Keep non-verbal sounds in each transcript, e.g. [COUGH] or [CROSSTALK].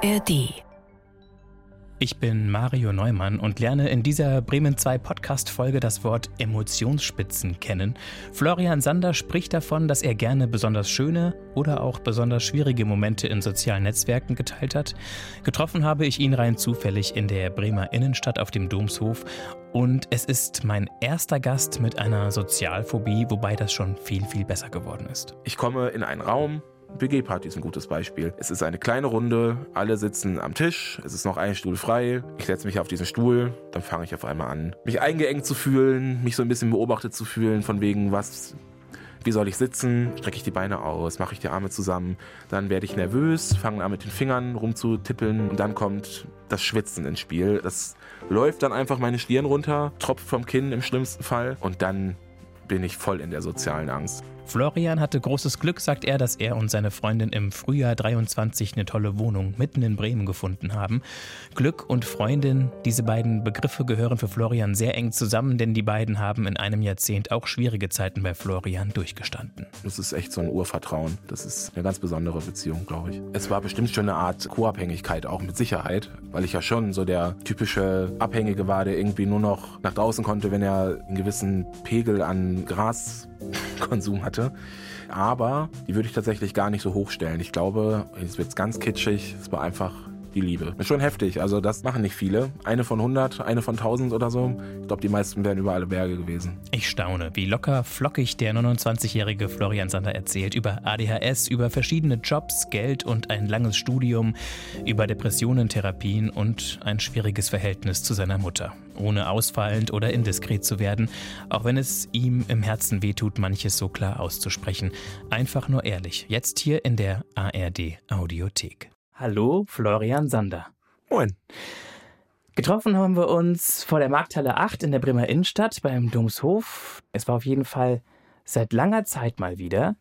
ARD. Ich bin Mario Neumann und lerne in dieser Bremen 2 Podcast-Folge das Wort Emotionsspitzen kennen. Florian Sander spricht davon, dass er gerne besonders schöne oder auch besonders schwierige Momente in sozialen Netzwerken geteilt hat. Getroffen habe ich ihn rein zufällig in der Bremer Innenstadt auf dem Domshof und es ist mein erster Gast mit einer Sozialphobie, wobei das schon viel, viel besser geworden ist. Ich komme in einen Raum, WG-Party ist ein gutes Beispiel. Es ist eine kleine Runde, alle sitzen am Tisch, es ist noch ein Stuhl frei. Ich setze mich auf diesen Stuhl, dann fange ich auf einmal an, mich eingeengt zu fühlen, mich so ein bisschen beobachtet zu fühlen, von wegen, was wie soll ich sitzen? Strecke ich die Beine aus? Mache ich die Arme zusammen? Dann werde ich nervös, fange an mit den Fingern rumzutippeln und dann kommt das Schwitzen ins Spiel. Das läuft dann einfach meine Stirn runter, tropft vom Kinn im schlimmsten Fall und dann bin ich voll in der sozialen Angst. Florian hatte großes Glück, sagt er, dass er und seine Freundin im Frühjahr 23 eine tolle Wohnung mitten in Bremen gefunden haben. Glück und Freundin, diese beiden Begriffe gehören für Florian sehr eng zusammen, denn die beiden haben in einem Jahrzehnt auch schwierige Zeiten bei Florian durchgestanden. Das ist echt so ein Urvertrauen. Das ist eine ganz besondere Beziehung, glaube ich. Es war bestimmt schon eine Art Co-Abhängigkeit, auch mit Sicherheit, weil ich ja schon so der typische Abhängige war, der irgendwie nur noch nach draußen konnte, wenn er einen gewissen Pegel an Graskonsum hatte hatte. Aber die würde ich tatsächlich gar nicht so hochstellen. Ich glaube, es wird ganz kitschig. Es war einfach die Liebe. Ist schon heftig. Also das machen nicht viele. Eine von 100, eine von 1000 oder so. Ich glaube, die meisten wären über alle Berge gewesen. Ich staune, wie locker flockig der 29-jährige Florian Sander erzählt über ADHS, über verschiedene Jobs, Geld und ein langes Studium, über Depressionen, Therapien und ein schwieriges Verhältnis zu seiner Mutter. Ohne ausfallend oder indiskret zu werden, auch wenn es ihm im Herzen wehtut, manches so klar auszusprechen. Einfach nur ehrlich. Jetzt hier in der ARD Audiothek. Hallo, Florian Sander. Moin. Getroffen haben wir uns vor der Markthalle 8 in der Bremer Innenstadt beim Domshof. Es war auf jeden Fall seit langer Zeit mal wieder,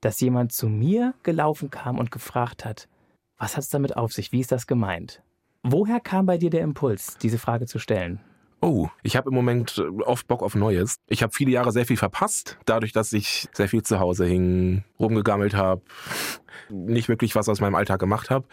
dass jemand zu mir gelaufen kam und gefragt hat, was hat es damit auf sich? Wie ist das gemeint? Woher kam bei dir der Impuls, diese Frage zu stellen? Oh, ich habe im Moment äh, oft Bock auf Neues. Ich habe viele Jahre sehr viel verpasst, dadurch, dass ich sehr viel zu Hause hing, rumgegammelt habe, nicht wirklich was aus meinem Alltag gemacht habe.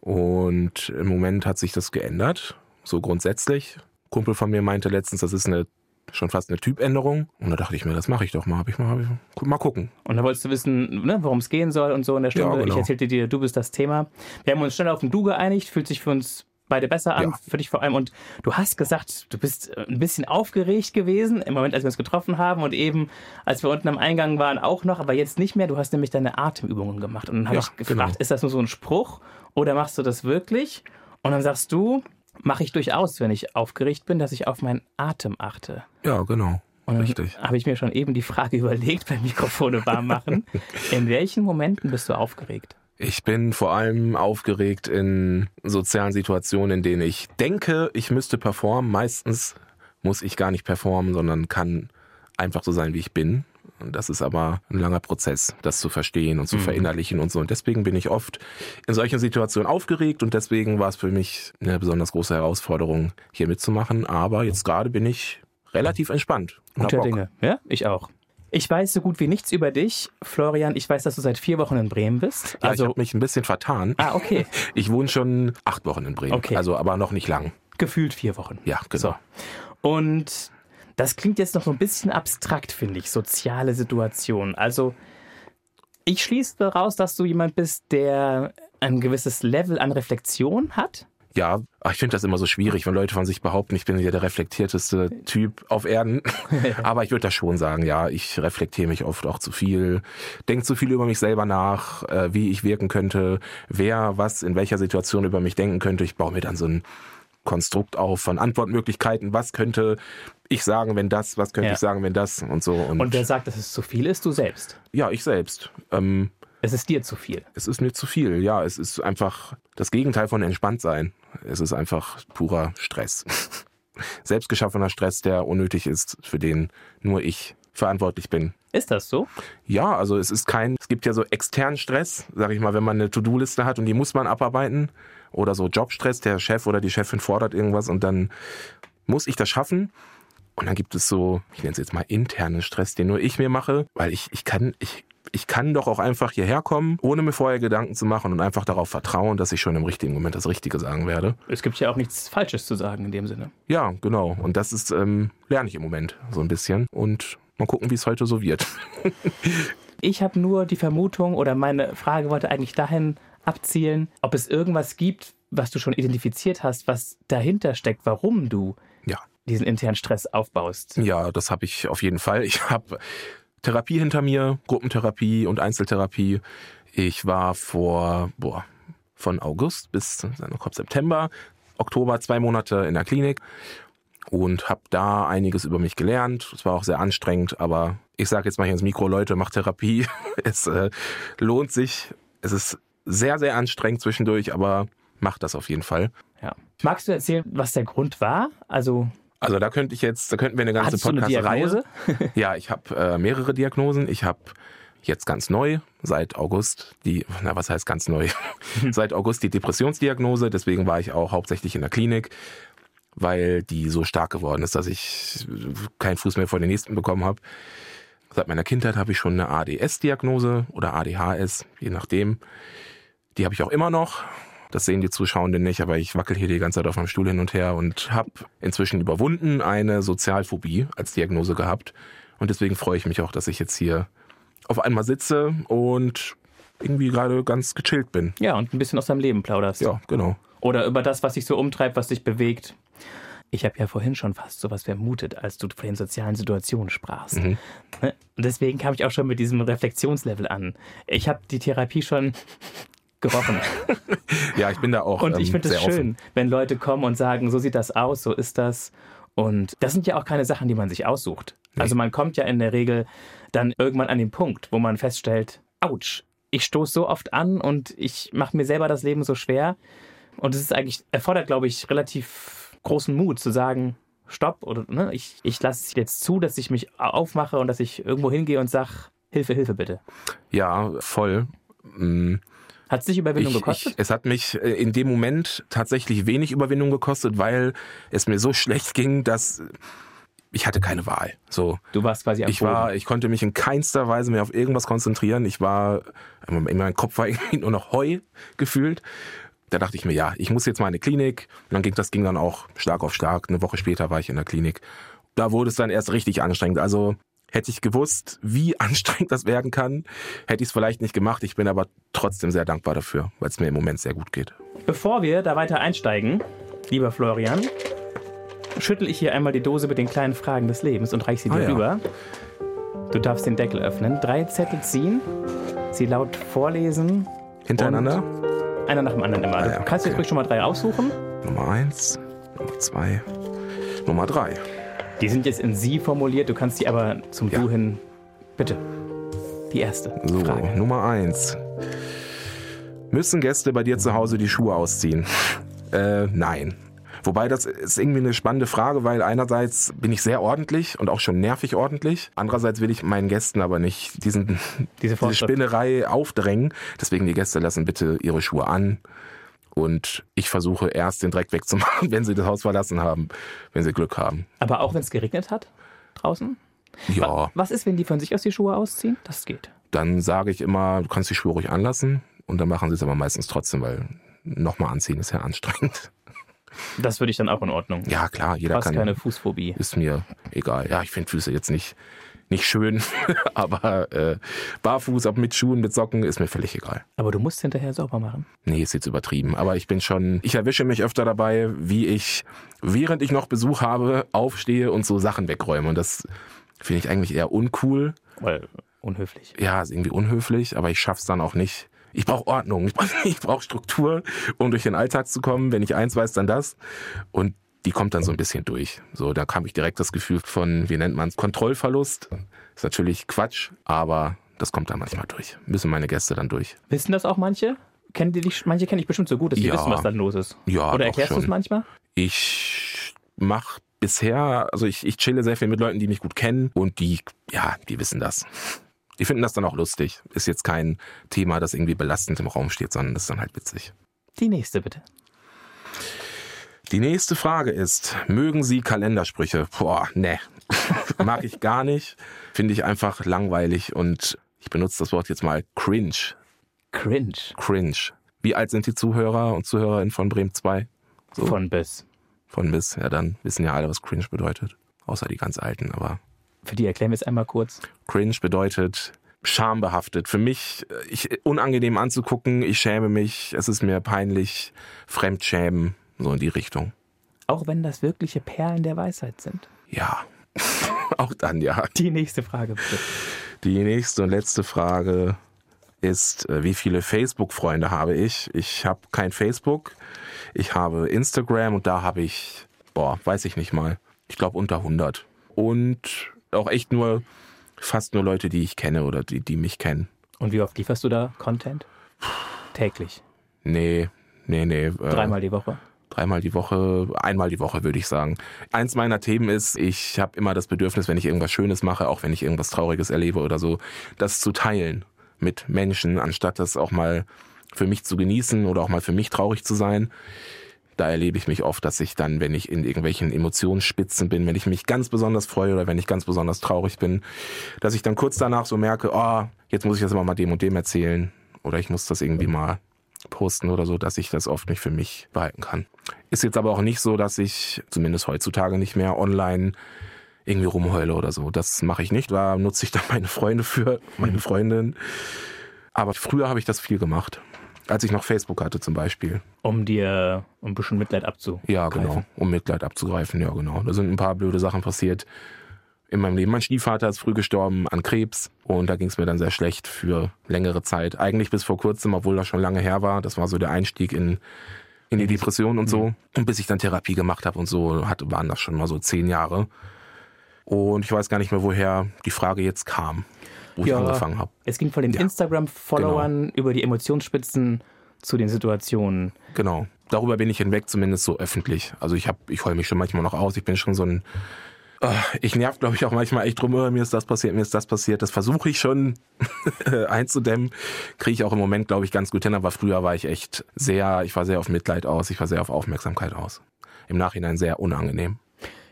Und im Moment hat sich das geändert, so grundsätzlich. Kumpel von mir meinte letztens, das ist eine schon fast eine Typänderung. Und da dachte ich mir, das mache ich doch mal. Hab ich mal, hab ich, mal gucken. Und da wolltest du wissen, ne, worum es gehen soll und so in der Stunde. Ja, genau. Ich erzählte dir, du bist das Thema. Wir haben uns schnell auf ein Du geeinigt, fühlt sich für uns beide besser an, ja. für dich vor allem. Und du hast gesagt, du bist äh, ein bisschen aufgeregt gewesen im Moment, als wir uns getroffen haben und eben, als wir unten am Eingang waren, auch noch, aber jetzt nicht mehr. Du hast nämlich deine Atemübungen gemacht. Und dann habe ja, ich gefragt, genau. ist das nur so ein Spruch oder machst du das wirklich? Und dann sagst du, mache ich durchaus, wenn ich aufgeregt bin, dass ich auf meinen Atem achte. Ja, genau. Und Richtig. habe ich mir schon eben die Frage [LAUGHS] überlegt beim Mikrofone warm machen. [LAUGHS] In welchen Momenten bist du aufgeregt? Ich bin vor allem aufgeregt in sozialen Situationen, in denen ich denke, ich müsste performen. Meistens muss ich gar nicht performen, sondern kann einfach so sein, wie ich bin. Und das ist aber ein langer Prozess, das zu verstehen und zu mhm. verinnerlichen und so. Und deswegen bin ich oft in solchen Situationen aufgeregt und deswegen war es für mich eine besonders große Herausforderung, hier mitzumachen. Aber jetzt gerade bin ich relativ entspannt. Guter Dinge. Ja, ich auch. Ich weiß so gut wie nichts über dich, Florian. Ich weiß, dass du seit vier Wochen in Bremen bist. Ja, also ich habe mich ein bisschen vertan. Ah, okay. [LAUGHS] Ich wohne schon acht Wochen in Bremen. Okay. Also aber noch nicht lang. Gefühlt vier Wochen. Ja, genau. So. Und das klingt jetzt noch so ein bisschen abstrakt, finde ich. Soziale Situation. Also ich schließe daraus, dass du jemand bist, der ein gewisses Level an Reflexion hat ja, ich finde das immer so schwierig, wenn Leute von sich behaupten, ich bin ja der reflektierteste Typ auf Erden. [LAUGHS] Aber ich würde das schon sagen, ja, ich reflektiere mich oft auch zu viel, denke zu viel über mich selber nach, äh, wie ich wirken könnte, wer was in welcher Situation über mich denken könnte. Ich baue mir dann so ein Konstrukt auf von Antwortmöglichkeiten. Was könnte ich sagen, wenn das? Was könnte ja. ich sagen, wenn das? Und so. Und, und wer sagt, dass es zu viel ist? Du selbst. Ja, ich selbst. Ähm, es ist dir zu viel. Es ist mir zu viel, ja. Es ist einfach das Gegenteil von entspannt sein. Es ist einfach purer Stress. Selbstgeschaffener Stress, der unnötig ist, für den nur ich verantwortlich bin. Ist das so? Ja, also es ist kein, es gibt ja so externen Stress, sag ich mal, wenn man eine To-Do-Liste hat und die muss man abarbeiten. Oder so Jobstress, der Chef oder die Chefin fordert irgendwas und dann muss ich das schaffen. Und dann gibt es so, ich nenne es jetzt mal internen Stress, den nur ich mir mache, weil ich, ich kann, ich, ich kann doch auch einfach hierher kommen, ohne mir vorher Gedanken zu machen und einfach darauf vertrauen, dass ich schon im richtigen Moment das Richtige sagen werde. Es gibt ja auch nichts Falsches zu sagen in dem Sinne. Ja, genau. Und das ist, ähm, lerne ich im Moment so ein bisschen. Und mal gucken, wie es heute so wird. [LAUGHS] ich habe nur die Vermutung oder meine Frage wollte eigentlich dahin abzielen, ob es irgendwas gibt, was du schon identifiziert hast, was dahinter steckt, warum du ja. diesen internen Stress aufbaust. Ja, das habe ich auf jeden Fall. Ich habe Therapie hinter mir, Gruppentherapie und Einzeltherapie. Ich war vor, boah, von August bis September, Oktober zwei Monate in der Klinik und habe da einiges über mich gelernt. Es war auch sehr anstrengend, aber ich sage jetzt mal hier ins Mikro, Leute, macht Therapie. [LAUGHS] Es äh, lohnt sich. Es ist sehr, sehr anstrengend zwischendurch, aber macht das auf jeden Fall. Ja. Magst du erzählen, was der Grund war? Also also da könnte ich jetzt, da könnten wir eine ganze Podcast-Reihe. [LAUGHS] Ja, ich habe äh, mehrere Diagnosen. Ich habe jetzt ganz neu seit August die, na was heißt ganz neu? [LAUGHS] seit August die Depressionsdiagnose. Deswegen war ich auch hauptsächlich in der Klinik, weil die so stark geworden ist, dass ich keinen Fuß mehr vor den nächsten bekommen habe. Seit meiner Kindheit habe ich schon eine ADS-Diagnose oder ADHS, je nachdem. Die habe ich auch immer noch. Das sehen die Zuschauenden nicht, aber ich wackel hier die ganze Zeit auf meinem Stuhl hin und her und habe inzwischen überwunden eine Sozialphobie als Diagnose gehabt. Und deswegen freue ich mich auch, dass ich jetzt hier auf einmal sitze und irgendwie gerade ganz gechillt bin. Ja, und ein bisschen aus deinem Leben plauderst. Ja, genau. Oder über das, was dich so umtreibt, was dich bewegt. Ich habe ja vorhin schon fast sowas vermutet, als du von den sozialen Situationen sprachst. Mhm. Ne? Und deswegen kam ich auch schon mit diesem Reflexionslevel an. Ich habe die Therapie schon gerochen. [LAUGHS] ja, ich bin da auch. Und ich ähm, finde es schön, offen. wenn Leute kommen und sagen, so sieht das aus, so ist das. Und das sind ja auch keine Sachen, die man sich aussucht. Nee. Also man kommt ja in der Regel dann irgendwann an den Punkt, wo man feststellt, ouch, ich stoße so oft an und ich mache mir selber das Leben so schwer. Und es ist eigentlich, erfordert, glaube ich, relativ großen Mut zu sagen, stopp oder ne, ich, ich lasse es jetzt zu, dass ich mich aufmache und dass ich irgendwo hingehe und sage, Hilfe, Hilfe bitte. Ja, voll. Mhm. Hat es dich Überwindung ich, gekostet? Ich, es hat mich äh, in dem Moment tatsächlich wenig Überwindung gekostet, weil es mir so schlecht ging, dass ich hatte keine Wahl. So. Du warst quasi am Ich war, ich konnte mich in keinster Weise mehr auf irgendwas konzentrieren. Ich war, in meinem Kopf war [LAUGHS] irgendwie nur noch Heu gefühlt. Da dachte ich mir, ja, ich muss jetzt mal in die Klinik. Und dann ging das ging dann auch stark auf stark. Eine Woche später war ich in der Klinik. Da wurde es dann erst richtig anstrengend. Also Hätte ich gewusst, wie [LAUGHS] anstrengend das werden kann, hätte ich es vielleicht nicht gemacht. Ich bin aber trotzdem sehr dankbar dafür, weil es mir im Moment sehr gut geht. Bevor wir da weiter einsteigen, lieber Florian, schüttel ich hier einmal die Dose mit den kleinen Fragen des Lebens und reich sie dir ah, rüber. Ja. Du darfst den Deckel öffnen, drei Zettel ziehen, sie laut vorlesen. Hintereinander? Einer nach dem anderen immer. Ah, ja, du kannst okay. jetzt ruhig schon mal drei aussuchen. Nummer eins, Nummer zwei, Nummer drei. Die sind jetzt in Sie formuliert, du kannst die aber zum ja. Du hin. Bitte. Die erste. So, Frage. Nummer eins. Müssen Gäste bei dir zu Hause die Schuhe ausziehen? Äh, nein. Wobei das ist irgendwie eine spannende Frage, weil einerseits bin ich sehr ordentlich und auch schon nervig ordentlich. Andererseits will ich meinen Gästen aber nicht diesen, diese, diese Spinnerei aufdrängen. Deswegen die Gäste lassen bitte ihre Schuhe an. Und ich versuche erst den Dreck wegzumachen, [LAUGHS] wenn sie das Haus verlassen haben, wenn sie Glück haben. Aber auch wenn es geregnet hat draußen? Ja. Was ist, wenn die von sich aus die Schuhe ausziehen? Das geht. Dann sage ich immer, du kannst die Schuhe ruhig anlassen. Und dann machen sie es aber meistens trotzdem, weil nochmal anziehen ist ja anstrengend. [LAUGHS] Das würde ich dann auch in Ordnung. Ja, klar, jeder Fast kann. keine Fußphobie. Ist mir egal. Ja, ich finde Füße jetzt nicht nicht schön, [LAUGHS] aber äh, barfuß, ob mit Schuhen, mit Socken, ist mir völlig egal. Aber du musst hinterher sauber machen. Nee, ist jetzt übertrieben. Aber ich bin schon, ich erwische mich öfter dabei, wie ich, während ich noch Besuch habe, aufstehe und so Sachen wegräume. Und das finde ich eigentlich eher uncool. Weil unhöflich. Ja, ist irgendwie unhöflich, aber ich schaff's dann auch nicht. Ich brauche Ordnung, [LAUGHS] ich brauche Struktur, um durch den Alltag zu kommen. Wenn ich eins weiß, dann das. Und die kommt dann so ein bisschen durch. So, da kam ich direkt das Gefühl von, wie nennt man es, Kontrollverlust. Ist natürlich Quatsch, aber das kommt dann manchmal durch. Müssen meine Gäste dann durch. Wissen das auch manche? Kennen die dich, manche kenne ich bestimmt so gut, dass die ja. wissen, was dann los ist. Ja. Oder erklärst du es manchmal? Ich mache bisher, also ich, ich chille sehr viel mit Leuten, die mich gut kennen und die, ja, die wissen das. Die finden das dann auch lustig. Ist jetzt kein Thema, das irgendwie belastend im Raum steht, sondern das ist dann halt witzig. Die nächste bitte. Die nächste Frage ist, mögen Sie Kalendersprüche? Boah, ne. [LAUGHS] Mag ich gar nicht. Finde ich einfach langweilig und Ich benutze das Wort jetzt mal cringe. Cringe. Cringe. Wie alt sind die Zuhörer und Zuhörerinnen von Bremen 2? So. Von bis. Von bis, ja, dann wissen ja alle, was cringe bedeutet. Außer die ganz Alten, aber. Für die erklären wir es einmal kurz. Cringe bedeutet schambehaftet. Für mich äh, ich, unangenehm anzugucken, ich schäme mich, es ist mir peinlich, Fremdschämen, so in die Richtung. Auch wenn das wirkliche Perlen der Weisheit sind. Ja, [LAUGHS] auch dann ja. Die nächste Frage bitte. Die nächste und letzte Frage ist, äh, wie viele Facebook-Freunde habe ich? Ich habe kein Facebook. Ich habe Instagram und da habe ich, boah, weiß ich nicht mal. Ich glaube unter 100. Und auch echt nur, fast nur Leute, die ich kenne oder die, die mich kennen. Und wie oft lieferst du da Content? Täglich? Nee, nee, nee. Äh, Dreimal die Woche? Dreimal die Woche, einmal die Woche würde ich sagen. Eins meiner Themen ist, ich habe immer das Bedürfnis, wenn ich irgendwas Schönes mache, auch wenn ich irgendwas Trauriges erlebe oder so, das zu teilen mit Menschen, anstatt das auch mal für mich zu genießen oder auch mal für mich traurig zu sein. Da erlebe ich mich oft, dass ich dann, wenn ich in irgendwelchen Emotionsspitzen bin, wenn ich mich ganz besonders freue oder wenn ich ganz besonders traurig bin, dass ich dann kurz danach so merke, oh, jetzt muss ich das immer mal dem und dem erzählen oder ich muss das irgendwie mal posten oder so, dass ich das oft nicht für mich behalten kann. Ist jetzt aber auch nicht so, dass ich, zumindest heutzutage nicht mehr online irgendwie rumheule oder so. Das mache ich nicht. Da nutze ich dann [LAUGHS] meine Freunde für, meine Freundin. Aber früher habe ich das viel gemacht. Als ich noch Facebook hatte zum Beispiel. Um dir um ein bisschen Mitleid abzugreifen. Ja, genau. Um Mitleid abzugreifen, ja, genau. Da sind ein paar blöde Sachen passiert in meinem Leben. Mein Stiefvater ist früh gestorben an Krebs und da ging es mir dann sehr schlecht für längere Zeit. Eigentlich bis vor kurzem, obwohl das schon lange her war. Das war so der Einstieg in, in die Depression und so. Und bis ich dann Therapie gemacht habe und so, hatte, waren das schon mal so zehn Jahre. Und ich weiß gar nicht mehr, woher die Frage jetzt kam, wo ja, ich angefangen habe. Es ging von den ja, Instagram-Followern genau. über die Emotionsspitzen zu den Situationen. Genau. Darüber bin ich hinweg, zumindest so öffentlich. Also ich habe, ich heule mich schon manchmal noch aus. Ich bin schon so ein ich nerv, glaube ich, auch manchmal echt drum, mir ist das passiert, mir ist das passiert. Das versuche ich schon [LAUGHS] einzudämmen. Kriege ich auch im Moment, glaube ich, ganz gut hin. Aber früher war ich echt sehr, ich war sehr auf Mitleid aus, ich war sehr auf Aufmerksamkeit aus. Im Nachhinein sehr unangenehm.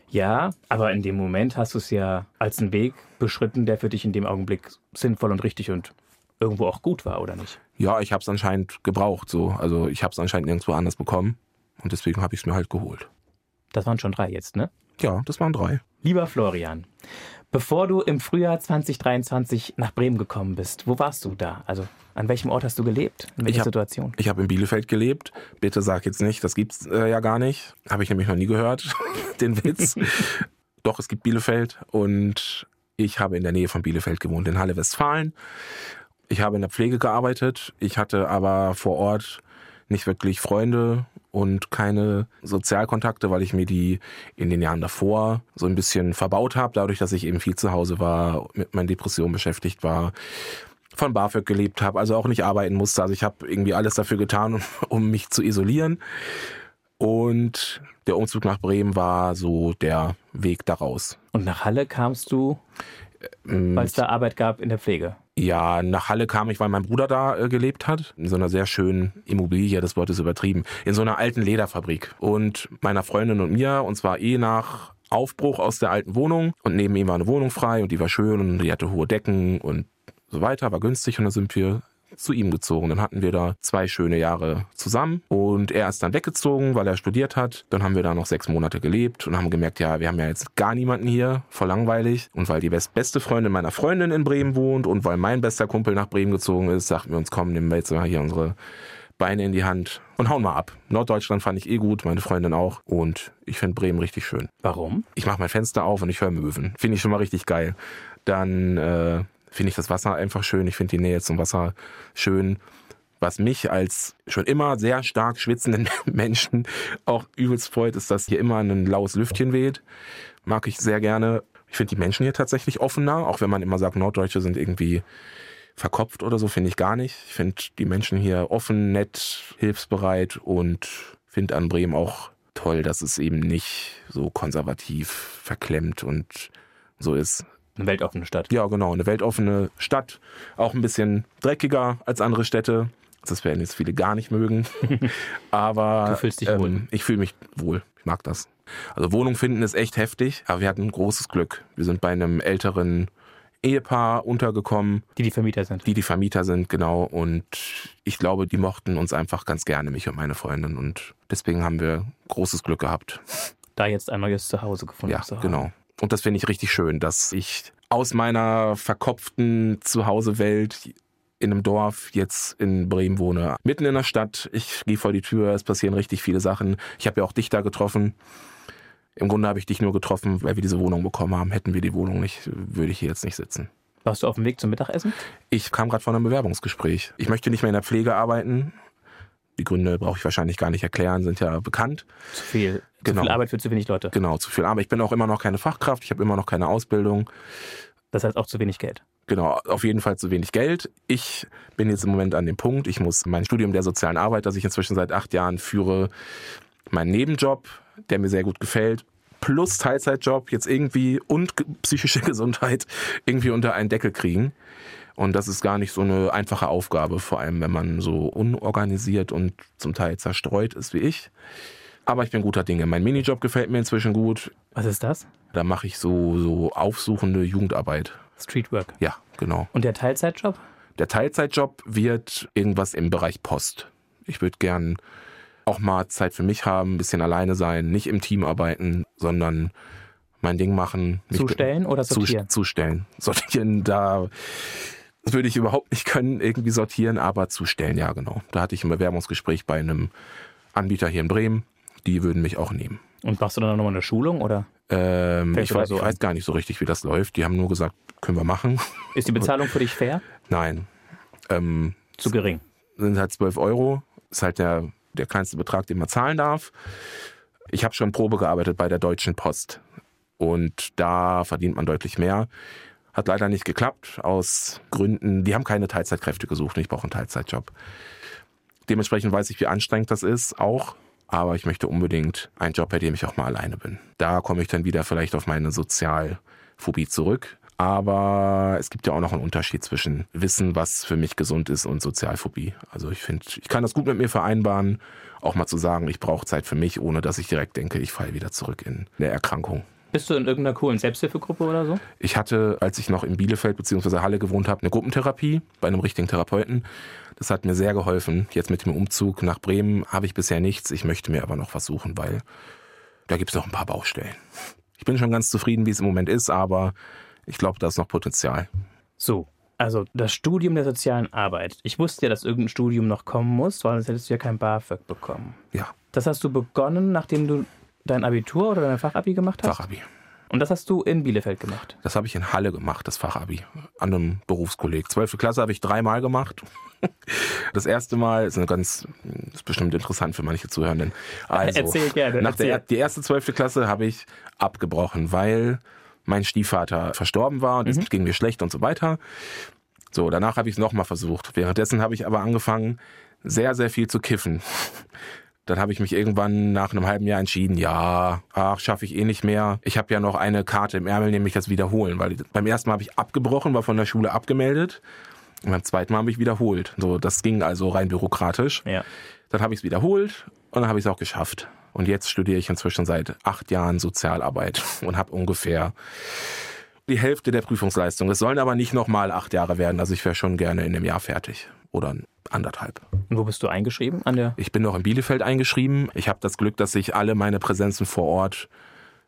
Ja, aber in dem Moment hast du es ja als einen Weg beschritten, der für dich in dem Augenblick sinnvoll und richtig und irgendwo auch gut war, oder nicht? Ja, ich habe es anscheinend gebraucht so. Also ich habe es anscheinend nirgendwo anders bekommen und deswegen habe ich es mir halt geholt. Das waren schon drei jetzt, ne? Ja, das waren drei. Lieber Florian, bevor du im Frühjahr 2023 nach Bremen gekommen bist, wo warst du da? Also an welchem Ort hast du gelebt? In welcher ich hab, Situation? Ich habe in Bielefeld gelebt. Bitte sag jetzt nicht, das gibt's äh, ja gar nicht. Habe ich nämlich noch nie gehört, [LAUGHS] den Witz. [LAUGHS] Doch, es gibt Bielefeld und ich habe in der Nähe von Bielefeld gewohnt, in Halle Westfalen. Ich habe in der Pflege gearbeitet. Ich hatte aber vor Ort nicht wirklich Freunde und keine Sozialkontakte, weil ich mir die in den Jahren davor so ein bisschen verbaut habe, dadurch, dass ich eben viel zu Hause war, mit meinen Depressionen beschäftigt war, von BAföG gelebt habe, also auch nicht arbeiten musste. Also ich habe irgendwie alles dafür getan, [LAUGHS] um mich zu isolieren. Und der Umzug nach Bremen war so der Weg daraus. Und nach Halle kamst du, weil es da Arbeit gab in der Pflege? Ja, nach Halle kam ich, weil mein Bruder da äh, gelebt hat. In so einer sehr schönen Immobilie, das Wort ist übertrieben. In so einer alten Lederfabrik. Und meiner Freundin und mir, und zwar eh nach Aufbruch aus der alten Wohnung. Und neben ihm war eine Wohnung frei und die war schön und die hatte hohe Decken und so weiter, war günstig. Und dann sind wir zu ihm gezogen. Dann hatten wir da zwei schöne Jahre zusammen und er ist dann weggezogen, weil er studiert hat. Dann haben wir da noch sechs Monate gelebt und haben gemerkt, ja, wir haben ja jetzt gar niemanden hier, voll langweilig. Und weil die beste Freundin meiner Freundin in Bremen wohnt und weil mein bester Kumpel nach Bremen gezogen ist, sagten wir uns, komm, nehmen wir jetzt mal hier unsere Beine in die Hand und hauen mal ab. Norddeutschland fand ich eh gut, meine Freundin auch. Und ich finde Bremen richtig schön. Warum? Ich mache mein Fenster auf und ich höre Möwen. Finde ich schon mal richtig geil. Dann äh, finde ich das Wasser einfach schön. Ich finde die Nähe zum Wasser schön. Was mich als schon immer sehr stark schwitzenden [LAUGHS] Menschen auch übelst freut, ist, dass hier immer ein laues Lüftchen weht. Mag ich sehr gerne. Ich finde die Menschen hier tatsächlich offener, auch wenn man immer sagt, Norddeutsche sind irgendwie verkopft oder so, finde ich gar nicht. Ich finde die Menschen hier offen, nett, hilfsbereit und finde an Bremen auch toll, dass es eben nicht so konservativ, verklemmt und so ist. Eine weltoffene Stadt. Ja, genau, eine weltoffene Stadt. Auch ein bisschen dreckiger als andere Städte. Das werden jetzt viele gar nicht mögen. [LAUGHS] aber du fühlst dich ähm, wohl. Ich fühle mich wohl. Ich mag das. Also Wohnung finden ist echt heftig, aber wir hatten großes Glück. Wir sind bei einem älteren Ehepaar untergekommen. Die die Vermieter sind. Die die Vermieter sind, genau. Und ich glaube, die mochten uns einfach ganz gerne, mich und meine Freundin. Und deswegen haben wir großes Glück gehabt. Da jetzt ein neues Zuhause gefunden ja, zu haben. genau. Und das finde ich richtig schön, dass ich aus meiner verkopften Zuhausewelt in einem Dorf jetzt in Bremen wohne. Mitten in der Stadt, ich gehe vor die Tür, es passieren richtig viele Sachen. Ich habe ja auch dich da getroffen. Im Grunde habe ich dich nur getroffen, weil wir diese Wohnung bekommen haben. Hätten wir die Wohnung nicht, würde ich hier jetzt nicht sitzen. Warst du auf dem Weg zum Mittagessen? Ich kam gerade von einem Bewerbungsgespräch. Ich möchte nicht mehr in der Pflege arbeiten. Die Gründe brauche ich wahrscheinlich gar nicht erklären, sind ja bekannt. Zu viel, genau. zu viel Arbeit für zu wenig Leute. Genau, zu viel Arbeit. Ich bin auch immer noch keine Fachkraft, ich habe immer noch keine Ausbildung. Das heißt auch zu wenig Geld. Genau, auf jeden Fall zu wenig Geld. Ich bin jetzt im Moment an dem Punkt, ich muss mein Studium der sozialen Arbeit, das ich inzwischen seit acht Jahren führe, meinen Nebenjob, der mir sehr gut gefällt, plus Teilzeitjob jetzt irgendwie und psychische [LAUGHS] Gesundheit irgendwie unter einen Deckel kriegen. Und das ist gar nicht so eine einfache Aufgabe, vor allem wenn man so unorganisiert und zum Teil zerstreut ist wie ich. Aber ich bin guter Dinge. Mein Minijob gefällt mir inzwischen gut. Was ist das? Da mache ich so, so aufsuchende Jugendarbeit. Streetwork. Ja, genau. Und der Teilzeitjob? Der Teilzeitjob wird irgendwas im Bereich Post. Ich würde gern auch mal Zeit für mich haben, ein bisschen alleine sein, nicht im Team arbeiten, sondern mein Ding machen. Zustellen oder sortieren? Zustellen. [LAUGHS] Sortieren, da würde ich überhaupt nicht können, irgendwie sortieren, aber zustellen, ja genau. Da hatte ich ein Bewerbungsgespräch bei einem Anbieter hier in Bremen. Die würden mich auch nehmen. Und machst du dann nochmal eine Schulung oder? Ähm, ich, weiß, so ich weiß gar nicht so richtig, wie das läuft. Die haben nur gesagt, können wir machen. Ist die Bezahlung für dich fair? Nein. Ähm, Zu gering. Sind halt 12 Euro. Ist halt der der kleinste Betrag, den man zahlen darf. Ich habe schon Probe gearbeitet bei der Deutschen Post und da verdient man deutlich mehr. Hat leider nicht geklappt aus Gründen, die haben keine Teilzeitkräfte gesucht und ich brauche einen Teilzeitjob. Dementsprechend weiß ich, wie anstrengend das ist, auch. Aber ich möchte unbedingt einen Job, bei dem ich auch mal alleine bin. Da komme ich dann wieder vielleicht auf meine Sozialphobie zurück. Aber es gibt ja auch noch einen Unterschied zwischen Wissen, was für mich gesund ist, und Sozialphobie. Also ich finde, ich kann das gut mit mir vereinbaren, auch mal zu sagen, ich brauche Zeit für mich, ohne dass ich direkt denke, ich falle wieder zurück in eine Erkrankung. Bist du in irgendeiner coolen Selbsthilfegruppe oder so? Ich hatte, als ich noch in Bielefeld bzw. Halle gewohnt habe, eine Gruppentherapie bei einem richtigen Therapeuten. Das hat mir sehr geholfen. Jetzt mit dem Umzug nach Bremen habe ich bisher nichts. Ich möchte mir aber noch was suchen, weil da gibt es noch ein paar Baustellen. Ich bin schon ganz zufrieden, wie es im Moment ist, aber ich glaube, da ist noch Potenzial. So, also das Studium der sozialen Arbeit. Ich wusste ja, dass irgendein Studium noch kommen muss, weil sonst hättest du ja kein BAföG bekommen. Ja. Das hast du begonnen, nachdem du dein Abitur oder dein Fachabi gemacht hast? Fachabi. Und das hast du in Bielefeld gemacht? Das habe ich in Halle gemacht, das Fachabi, an einem Berufskolleg. Zwölfte Klasse habe ich dreimal gemacht. [LAUGHS] Das erste Mal ist eine ganz, ist bestimmt interessant für manche Zuhörenden. Also, Erzähl gerne. Nach erzähl. der die erste zwölfte Klasse habe ich abgebrochen, weil mein Stiefvater verstorben war und mhm. es ging mir schlecht und so weiter. So, danach habe ich es nochmal versucht. Währenddessen habe ich aber angefangen, sehr, sehr viel zu kiffen. Dann habe ich mich irgendwann nach einem halben Jahr entschieden, ja, ach, schaffe ich eh nicht mehr. Ich habe ja noch eine Karte im Ärmel, nämlich das Wiederholen, weil beim ersten Mal habe ich abgebrochen, war von der Schule abgemeldet. Und beim zweiten Mal habe ich wiederholt. So, das ging also rein bürokratisch. Ja. Dann habe ich es wiederholt und dann habe ich es auch geschafft. Und jetzt studiere ich inzwischen seit acht Jahren Sozialarbeit [LAUGHS] und habe ungefähr die Hälfte der Prüfungsleistung. Es sollen aber nicht nochmal acht Jahre werden. Also ich wäre schon gerne in einem Jahr fertig. Oder anderthalb. Und wo bist du eingeschrieben? An der ich bin noch in Bielefeld eingeschrieben. Ich habe das Glück, dass ich alle meine Präsenzen vor Ort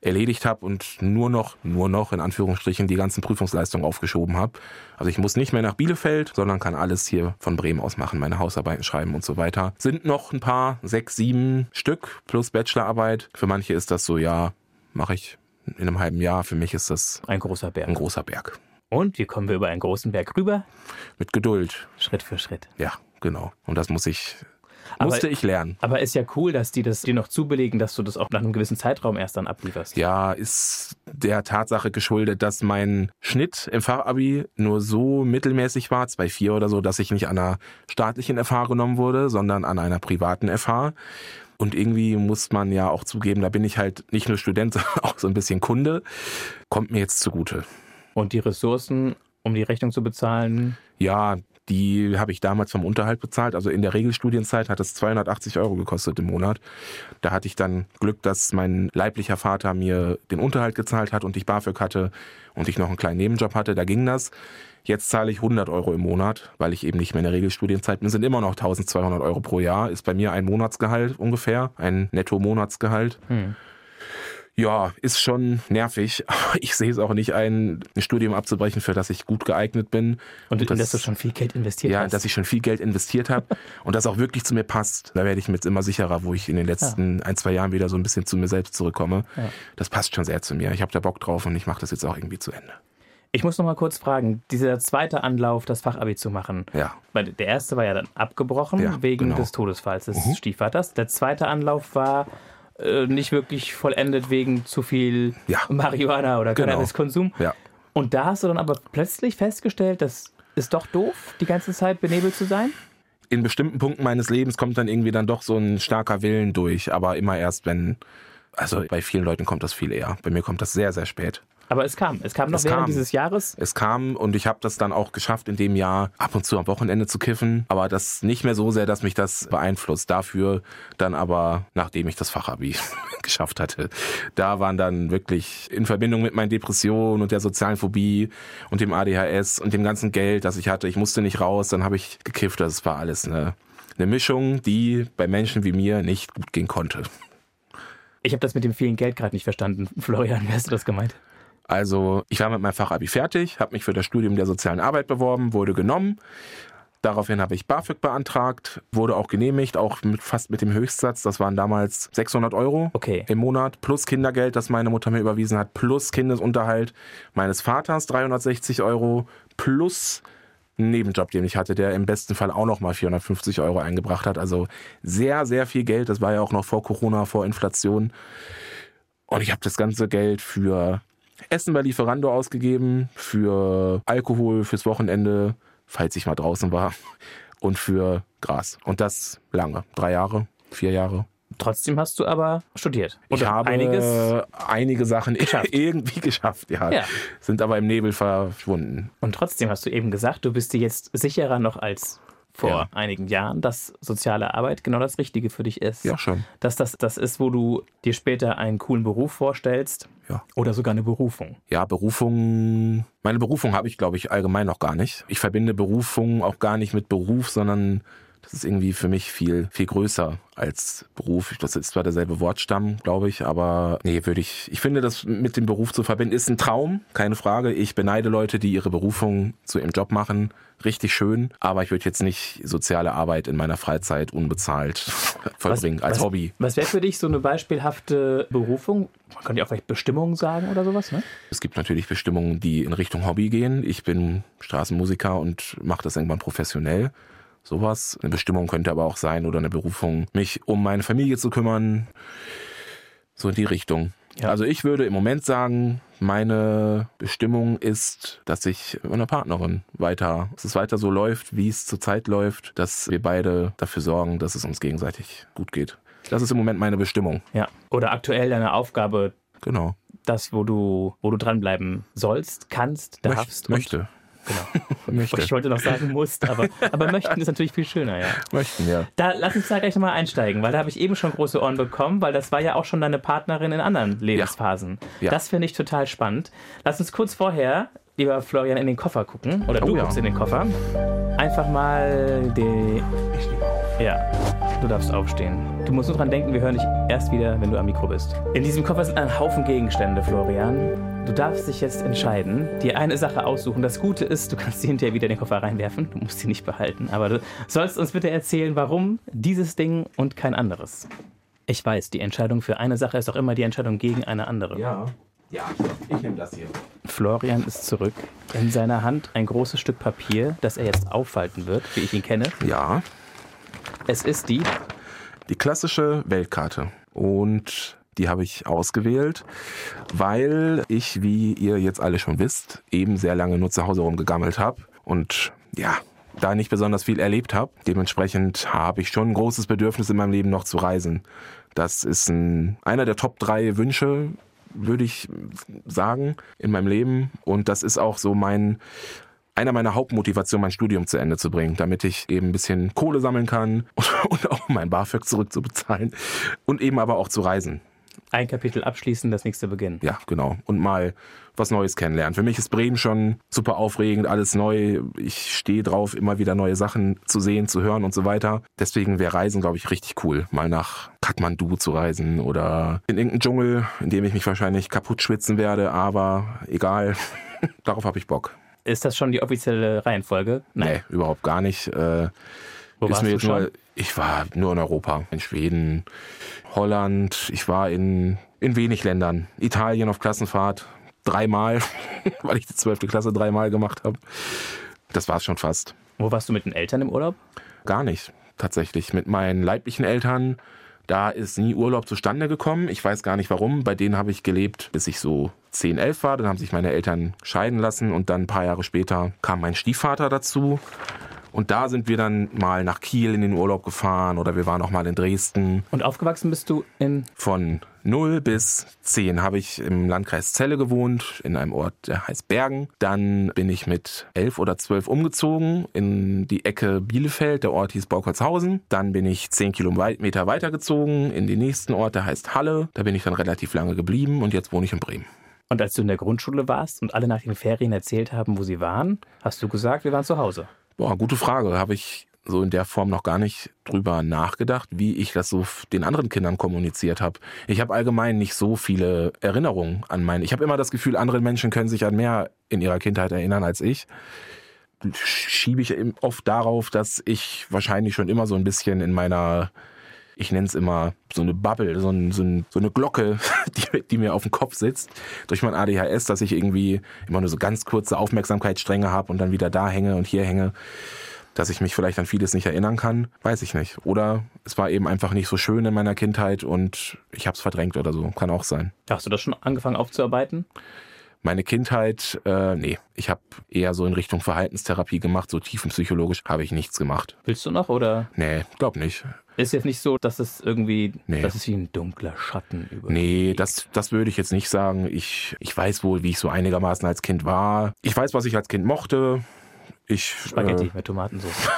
erledigt habe und nur noch, nur noch in Anführungsstrichen die ganzen Prüfungsleistungen aufgeschoben habe. Also ich muss nicht mehr nach Bielefeld, sondern kann alles hier von Bremen aus machen, meine Hausarbeiten schreiben und so weiter. Sind noch ein paar, sechs, sieben Stück plus Bachelorarbeit. Für manche ist das so, ja, mache ich in einem halben Jahr. Für mich ist das ein großer Berg. Ein großer Berg. Und wie kommen wir über einen großen Berg rüber? Mit Geduld. Schritt für Schritt. Ja, genau. Und das muss ich musste aber, ich lernen. Aber ist ja cool, dass die das dir noch zubelegen, dass du das auch nach einem gewissen Zeitraum erst dann ablieferst. Ja, ist der Tatsache geschuldet, dass mein Schnitt im Fachabi nur so mittelmäßig war, 2,4 oder so, dass ich nicht an einer staatlichen FH genommen wurde, sondern an einer privaten FH. Und irgendwie muss man ja auch zugeben, da bin ich halt nicht nur Student, [LAUGHS] sondern auch so ein bisschen Kunde. Kommt mir jetzt zugute. Und die Ressourcen, um die Rechnung zu bezahlen? Ja, Die habe ich damals vom Unterhalt bezahlt. Also in der Regelstudienzeit hat es 280 Euro gekostet im Monat. Da hatte ich dann Glück, dass mein leiblicher Vater mir den Unterhalt gezahlt hat und ich BAföG hatte und ich noch einen kleinen Nebenjob hatte. Da ging das. Jetzt zahle ich 100 Euro im Monat, weil ich eben nicht mehr in der Regelstudienzeit bin. Sind immer noch 1200 Euro pro Jahr. Ist bei mir ein Monatsgehalt ungefähr, ein Netto-Monatsgehalt. Hm. Ja, ist schon nervig. [LAUGHS] Ich sehe es auch nicht ein, ein Studium abzubrechen, für das ich gut geeignet bin. Und, und das, dass du schon viel Geld investiert ja, hast. Ja, dass ich schon viel Geld investiert habe [LAUGHS] und das auch wirklich zu mir passt. Da werde ich mir jetzt immer sicherer, wo ich in den letzten ja. ein, zwei Jahren wieder so ein bisschen zu mir selbst zurückkomme. Ja. Das passt schon sehr zu mir. Ich habe da Bock drauf und ich mache das jetzt auch irgendwie zu Ende. Ich muss noch mal kurz fragen, dieser zweite Anlauf, das Fachabi zu machen. Ja. Weil der erste war ja dann abgebrochen wegen genau. des Todesfalls des mhm. Stiefvaters. Der zweite Anlauf war äh, nicht wirklich vollendet wegen zu viel ja. Marihuana oder genau. Cannabiskonsum. Ja. Und da hast du dann aber plötzlich festgestellt, das ist doch doof, die ganze Zeit benebelt zu sein? In bestimmten Punkten meines Lebens kommt dann irgendwie dann doch so ein starker Willen durch, aber immer erst, wenn, also bei vielen Leuten kommt das viel eher. Bei mir kommt das sehr, sehr spät. Aber es kam. Es kam noch es während kam. dieses Jahres. Es kam und ich habe das dann auch geschafft, in dem Jahr ab und zu am Wochenende zu kiffen. Aber das nicht mehr so sehr, dass mich das beeinflusst. Dafür dann aber, nachdem ich das Fachabi [LAUGHS] geschafft hatte, da waren dann wirklich in Verbindung mit meinen Depressionen und der sozialen Phobie und dem ADHS und dem ganzen Geld, das ich hatte, ich musste nicht raus, dann habe ich gekifft. Das war alles eine, eine Mischung, die bei Menschen wie mir nicht gut gehen konnte. Ich habe das mit dem vielen Geld gerade nicht verstanden. [LAUGHS] Florian, wie hast du das gemeint? Also ich war mit meinem Fachabi fertig, habe mich für das Studium der sozialen Arbeit beworben, wurde genommen. Daraufhin habe ich BAföG beantragt, wurde auch genehmigt, auch mit, fast mit dem Höchstsatz. Das waren damals 600 Euro okay. im Monat, plus Kindergeld, das meine Mutter mir überwiesen hat, plus Kindesunterhalt meines Vaters 360 Euro, plus einen Nebenjob, den ich hatte, der im besten Fall auch noch mal 450 Euro eingebracht hat. Also sehr, sehr viel Geld. Das war ja auch noch vor Corona, vor Inflation. Und ich habe das ganze Geld für Essen bei Lieferando ausgegeben, für Alkohol fürs Wochenende, falls ich mal draußen war, [LAUGHS] und für Gras. Und das lange. Drei Jahre, vier Jahre. Trotzdem hast du aber studiert. Oder ich habe einiges einige Sachen [LAUGHS] geschafft. irgendwie geschafft, ja. ja. Sind aber im Nebel verschwunden. Und trotzdem hast du eben gesagt, du bist dir jetzt sicherer noch als vor ja. einigen Jahren, dass soziale Arbeit genau das Richtige für dich ist. Ja, schon. Dass das das ist, wo du dir später einen coolen Beruf vorstellst. Ja. Oder sogar eine Berufung. Ja, Berufung. Meine Berufung habe ich, glaube ich, allgemein noch gar nicht. Ich verbinde Berufung auch gar nicht mit Beruf, sondern das ist irgendwie für mich viel, viel größer als Beruf. Das ist zwar derselbe Wortstamm, glaube ich, aber nee, würde ich, ich finde, das mit dem Beruf zu verbinden, ist ein Traum, keine Frage. Ich beneide Leute, die ihre Berufung zu ihrem Job machen. Richtig schön, aber ich würde jetzt nicht soziale Arbeit in meiner Freizeit unbezahlt [LAUGHS] vollbringen, als was, Hobby. Was wäre für dich so eine beispielhafte Berufung? Man könnte ja auch vielleicht Bestimmungen sagen oder sowas, ne? Es gibt natürlich Bestimmungen, die in Richtung Hobby gehen. Ich bin Straßenmusiker und mache das irgendwann professionell sowas. Eine Bestimmung könnte aber auch sein oder eine Berufung, mich um meine Familie zu kümmern. So in die Richtung. Ja. Also ich würde im Moment sagen, meine Bestimmung ist, dass ich mit meiner Partnerin weiter, dass es weiter so läuft, wie es zurzeit läuft, dass wir beide dafür sorgen, dass es uns gegenseitig gut geht. Das ist im Moment meine Bestimmung. Ja. Oder aktuell deine Aufgabe. Genau. Das, wo du, wo du dranbleiben sollst, kannst, darfst. Möchte. Genau. [LAUGHS] Ich wollte noch sagen musst, aber, aber möchten ist natürlich viel schöner, ja. Möchten, ja. Da lass uns da gleich nochmal einsteigen, weil da habe ich eben schon große Ohren bekommen, weil das war ja auch schon deine Partnerin in anderen Lebensphasen. Ja. Ja. Das finde ich total spannend. Lass uns kurz vorher, lieber Florian, in den Koffer gucken. Oder du oh, ja. guckst in den Koffer. Einfach mal die. Ich nehme auf. Ja, du darfst aufstehen. Du musst nur dran denken, wir hören dich erst wieder, wenn du am Mikro bist. In diesem Koffer sind ein Haufen Gegenstände, Florian. Du darfst dich jetzt entscheiden, dir eine Sache aussuchen. Das Gute ist, du kannst sie hinterher wieder in den Koffer reinwerfen. Du musst sie nicht behalten. Aber du sollst uns bitte erzählen, warum dieses Ding und kein anderes. Ich weiß, die Entscheidung für eine Sache ist auch immer die Entscheidung gegen eine andere. Ja. Ja, ich nehme das hier. Florian ist zurück. In seiner Hand ein großes Stück Papier, das er jetzt auffalten wird, wie ich ihn kenne. Ja. Es ist die. Die klassische Weltkarte. Und die habe ich ausgewählt, weil ich, wie ihr jetzt alle schon wisst, eben sehr lange nur zu Hause rumgegammelt habe. Und ja, da nicht besonders viel erlebt habe. Dementsprechend habe ich schon ein großes Bedürfnis in meinem Leben noch zu reisen. Das ist ein, einer der Top drei Wünsche, würde ich sagen, in meinem Leben. Und das ist auch so mein einer meiner Hauptmotivationen, mein Studium zu Ende zu bringen, damit ich eben ein bisschen Kohle sammeln kann [LAUGHS] und auch mein BAföG zurückzubezahlen und eben aber auch zu reisen. Ein Kapitel abschließen, das nächste beginnen. Ja, genau. Und mal was Neues kennenlernen. Für mich ist Bremen schon super aufregend, alles neu. Ich stehe drauf, immer wieder neue Sachen zu sehen, zu hören und so weiter. Deswegen wäre Reisen, glaube ich, richtig cool. Mal nach Kathmandu zu reisen oder in irgendeinen Dschungel, in dem ich mich wahrscheinlich kaputt schwitzen werde, aber egal. [LAUGHS] Darauf habe ich Bock. Ist das schon die offizielle Reihenfolge? Nein, nee, überhaupt gar nicht. Äh, Wo warst du schon? Nur, ich war nur in Europa, in Schweden, Holland. Ich war in, in wenig Ländern. Italien auf Klassenfahrt dreimal, [LAUGHS] weil ich die zwölfte Klasse dreimal gemacht habe. Das war es schon fast. Wo warst du mit den Eltern im Urlaub? Gar nicht, tatsächlich. Mit meinen leiblichen Eltern, da ist nie Urlaub zustande gekommen. Ich weiß gar nicht warum. Bei denen habe ich gelebt, bis ich so 10, 11 war. Dann haben sich meine Eltern scheiden lassen und dann ein paar Jahre später kam mein Stiefvater dazu. Und da sind wir dann mal nach Kiel in den Urlaub gefahren oder wir waren auch mal in Dresden. Und aufgewachsen bist du in? Von 0 bis 10 habe ich im Landkreis Celle gewohnt, in einem Ort, der heißt Bergen. Dann bin ich mit 11 oder 12 umgezogen in die Ecke Bielefeld, der Ort hieß Baukolzhausen. Dann bin ich 10 Kilometer weitergezogen in den nächsten Ort, der heißt Halle. Da bin ich dann relativ lange geblieben und jetzt wohne ich in Bremen. Und als du in der Grundschule warst und alle nach den Ferien erzählt haben, wo sie waren, hast du gesagt, wir waren zu Hause. Boah, gute Frage. Habe ich so in der Form noch gar nicht drüber nachgedacht, wie ich das so den anderen Kindern kommuniziert habe. Ich habe allgemein nicht so viele Erinnerungen an meine. Ich habe immer das Gefühl, andere Menschen können sich an mehr in ihrer Kindheit erinnern als ich. Schiebe ich oft darauf, dass ich wahrscheinlich schon immer so ein bisschen in meiner, ich nenne es immer so eine Bubble, so, ein, so, ein, so eine Glocke, [LAUGHS] die, die, mir auf dem Kopf sitzt, durch mein ADHS, dass ich irgendwie immer nur so ganz kurze Aufmerksamkeitsstränge habe und dann wieder da hänge und hier hänge dass ich mich vielleicht an vieles nicht erinnern kann, weiß ich nicht. Oder es war eben einfach nicht so schön in meiner Kindheit und ich habe es verdrängt oder so. Kann auch sein. Hast du das schon angefangen aufzuarbeiten? Meine Kindheit, äh, nee, ich habe eher so in Richtung Verhaltenstherapie gemacht, so tiefenpsychologisch habe ich nichts gemacht. Willst du noch oder? Nee, glaub nicht. Ist jetzt nicht so, dass es irgendwie, nee. das ist wie ein dunkler Schatten über. Nee, das, das würde ich jetzt nicht sagen. Ich, ich weiß wohl, wie ich so einigermaßen als Kind war. Ich weiß, was ich als Kind mochte. Ich, Spaghetti äh, mit Tomatensauce.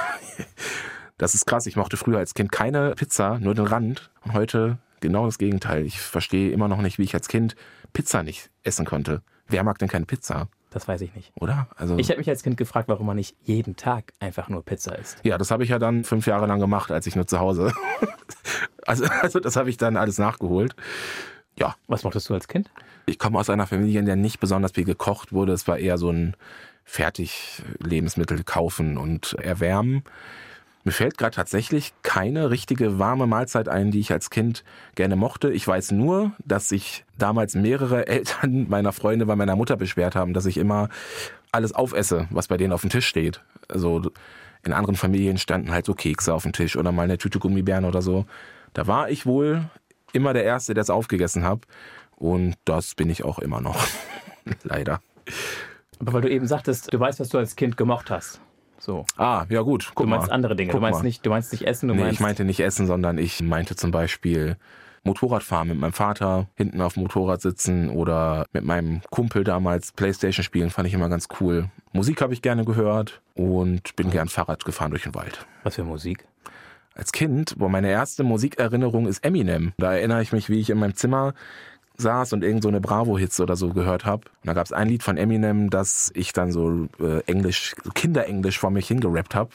[LAUGHS] das ist krass. Ich mochte früher als Kind keine Pizza, nur den Rand. Und heute genau das Gegenteil. Ich verstehe immer noch nicht, wie ich als Kind Pizza nicht essen konnte. Wer mag denn keine Pizza? Das weiß ich nicht. Oder? Also ich habe mich als Kind gefragt, warum man nicht jeden Tag einfach nur Pizza isst. Ja, das habe ich ja dann fünf Jahre lang gemacht, als ich nur zu Hause. [LAUGHS] also, also das habe ich dann alles nachgeholt. Ja. Was mochtest du als Kind? Ich komme aus einer Familie, in der nicht besonders viel gekocht wurde. Es war eher so ein Fertiglebensmittel kaufen und erwärmen. Mir fällt gerade tatsächlich keine richtige warme Mahlzeit ein, die ich als Kind gerne mochte. Ich weiß nur, dass sich damals mehrere [LAUGHS] Eltern meiner Freunde bei meiner Mutter beschwert haben, dass ich immer alles aufesse, was bei denen auf dem Tisch steht. Also in anderen Familien standen halt so Kekse auf dem Tisch oder mal eine Tüte Gummibären oder so. Da war ich wohl immer der Erste, der es aufgegessen hat. Und das bin ich auch immer noch. [LAUGHS] Leider. Aber weil du eben sagtest, du weißt, was du als Kind gemocht hast. So. Ah, ja gut. Guck du meinst mal. andere Dinge. Guck du meinst nicht, du meinst nicht Essen. Du nee, meinst ich meinte nicht Essen, sondern ich meinte zum Beispiel Motorradfahren mit meinem Vater, hinten auf dem Motorrad sitzen oder mit meinem Kumpel damals Playstation spielen, fand ich immer ganz cool. Musik habe ich gerne gehört und bin gern Fahrrad gefahren durch den Wald. Was für Musik? Als Kind, wo meine erste Musikerinnerung ist Eminem. Da erinnere ich mich, wie ich in meinem Zimmer saß und irgend so eine Bravo-Hits oder so gehört habe. Und da gab es ein Lied von Eminem, das ich dann so äh, Englisch, so Kinderenglisch vor mich hingerappt habe.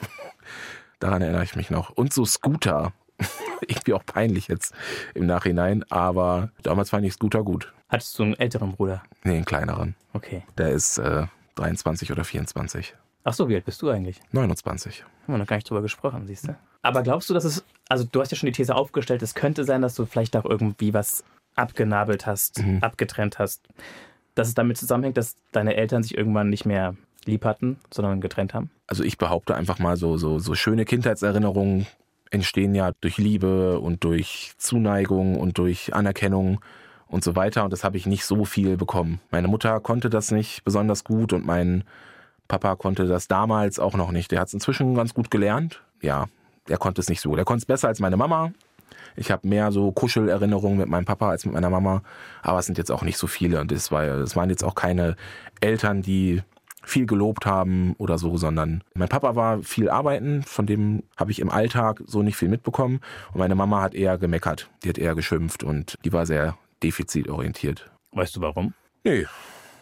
[LAUGHS] Daran erinnere ich mich noch. Und so Scooter. [LAUGHS] Irgendwie auch peinlich jetzt im Nachhinein, aber damals fand ich Scooter gut. Hattest du einen älteren Bruder? Nee, einen kleineren. Okay. Der ist äh, 23 oder 24. Ach so, wie alt bist du eigentlich? 29. Haben wir noch gar nicht drüber gesprochen, siehst du? Aber glaubst du, dass es, also du hast ja schon die These aufgestellt, es könnte sein, dass du vielleicht auch irgendwie was abgenabelt hast, mhm. abgetrennt hast, dass es damit zusammenhängt, dass deine Eltern sich irgendwann nicht mehr lieb hatten, sondern getrennt haben? Also ich behaupte einfach mal so, so, so schöne Kindheitserinnerungen entstehen ja durch Liebe und durch Zuneigung und durch Anerkennung und so weiter. Und das habe ich nicht so viel bekommen. Meine Mutter konnte das nicht besonders gut und mein Papa konnte das damals auch noch nicht. Der hat es inzwischen ganz gut gelernt. Ja, er konnte es nicht so. Der konnte es besser als meine Mama. Ich habe mehr so Kuschelerinnerungen mit meinem Papa als mit meiner Mama, aber es sind jetzt auch nicht so viele und das, war, waren jetzt auch keine Eltern, die viel gelobt haben oder so, sondern mein Papa war viel arbeiten, von dem habe ich im Alltag so nicht viel mitbekommen. Und meine Mama hat eher gemeckert, die hat eher geschimpft und die war sehr defizitorientiert. Weißt du warum? Nee,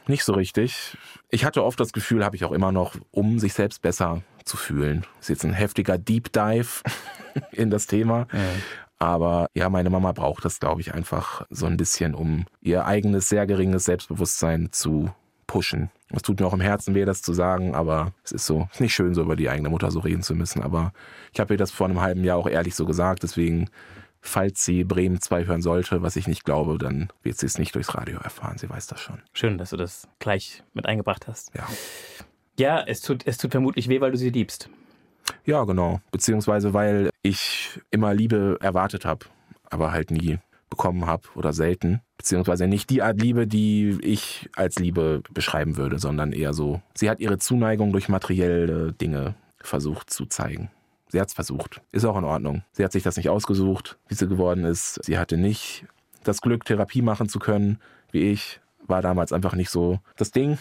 nicht so richtig. Ich hatte oft das Gefühl, habe ich auch immer noch, um sich selbst besser zu fühlen. Das ist jetzt ein heftiger Deep Dive [LAUGHS] in das Thema. Ja. Aber ja, meine Mama braucht das, glaube ich, einfach so ein bisschen, um ihr eigenes, sehr geringes Selbstbewusstsein zu pushen. Es tut mir auch im Herzen weh, das zu sagen, aber es ist so, es ist nicht schön, so über die eigene Mutter so reden zu müssen. Aber ich habe ihr das vor einem halben Jahr auch ehrlich so gesagt. Deswegen, falls sie Bremen 2 hören sollte, was ich nicht glaube, dann wird sie es nicht durchs Radio erfahren. Sie weiß das schon. Schön, dass du das gleich mit eingebracht hast. Ja. Ja, es tut, es tut vermutlich weh, weil du sie liebst. Ja, genau. Beziehungsweise weil ich immer Liebe erwartet habe, aber halt nie bekommen habe oder selten. Beziehungsweise nicht die Art Liebe, die ich als Liebe beschreiben würde, sondern eher so, sie hat ihre Zuneigung durch materielle Dinge versucht zu zeigen. Sie hat es versucht. Ist auch in Ordnung. Sie hat sich das nicht ausgesucht, wie sie geworden ist. Sie hatte nicht das Glück, Therapie machen zu können, wie ich. War damals einfach nicht so das Ding.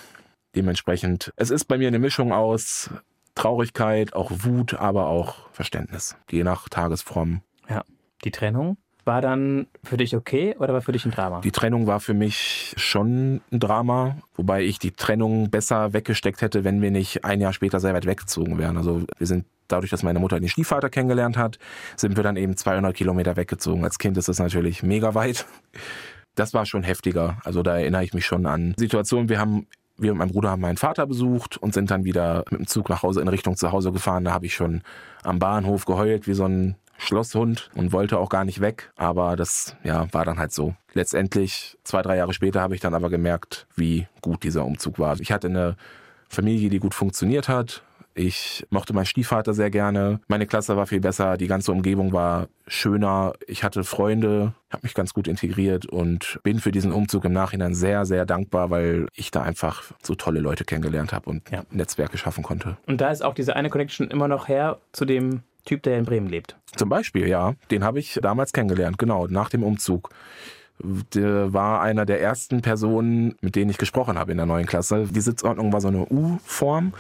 Dementsprechend, es ist bei mir eine Mischung aus Traurigkeit, auch Wut, aber auch Verständnis, je nach Tagesform. Ja, die Trennung war dann für dich okay oder war für dich ein Drama? Die Trennung war für mich schon ein Drama, wobei ich die Trennung besser weggesteckt hätte, wenn wir nicht ein Jahr später sehr weit weggezogen wären. Also wir sind dadurch, dass meine Mutter den Stiefvater kennengelernt hat, sind wir dann eben 200 Kilometer weggezogen. Als Kind ist das natürlich mega weit. Das war schon heftiger. Also da erinnere ich mich schon an Situationen. Wir haben wir und mein Bruder haben meinen Vater besucht und sind dann wieder mit dem Zug nach Hause in Richtung zu Hause gefahren. Da habe ich schon am Bahnhof geheult wie so ein Schlosshund und wollte auch gar nicht weg. Aber das ja, war dann halt so. Letztendlich, zwei, drei Jahre später, habe ich dann aber gemerkt, wie gut dieser Umzug war. Ich hatte eine Familie, die gut funktioniert hat. Ich mochte meinen Stiefvater sehr gerne. Meine Klasse war viel besser. Die ganze Umgebung war schöner. Ich hatte Freunde, habe mich ganz gut integriert und bin für diesen Umzug im Nachhinein sehr, sehr dankbar, weil ich da einfach so tolle Leute kennengelernt habe und ja. Netzwerke schaffen konnte. Und da ist auch diese eine Connection immer noch her zu dem Typ, der in Bremen lebt. Zum Beispiel, ja. Den habe ich damals kennengelernt, genau, nach dem Umzug. Der war einer der ersten Personen, mit denen ich gesprochen habe in der neuen Klasse. Die Sitzordnung war so eine U-Form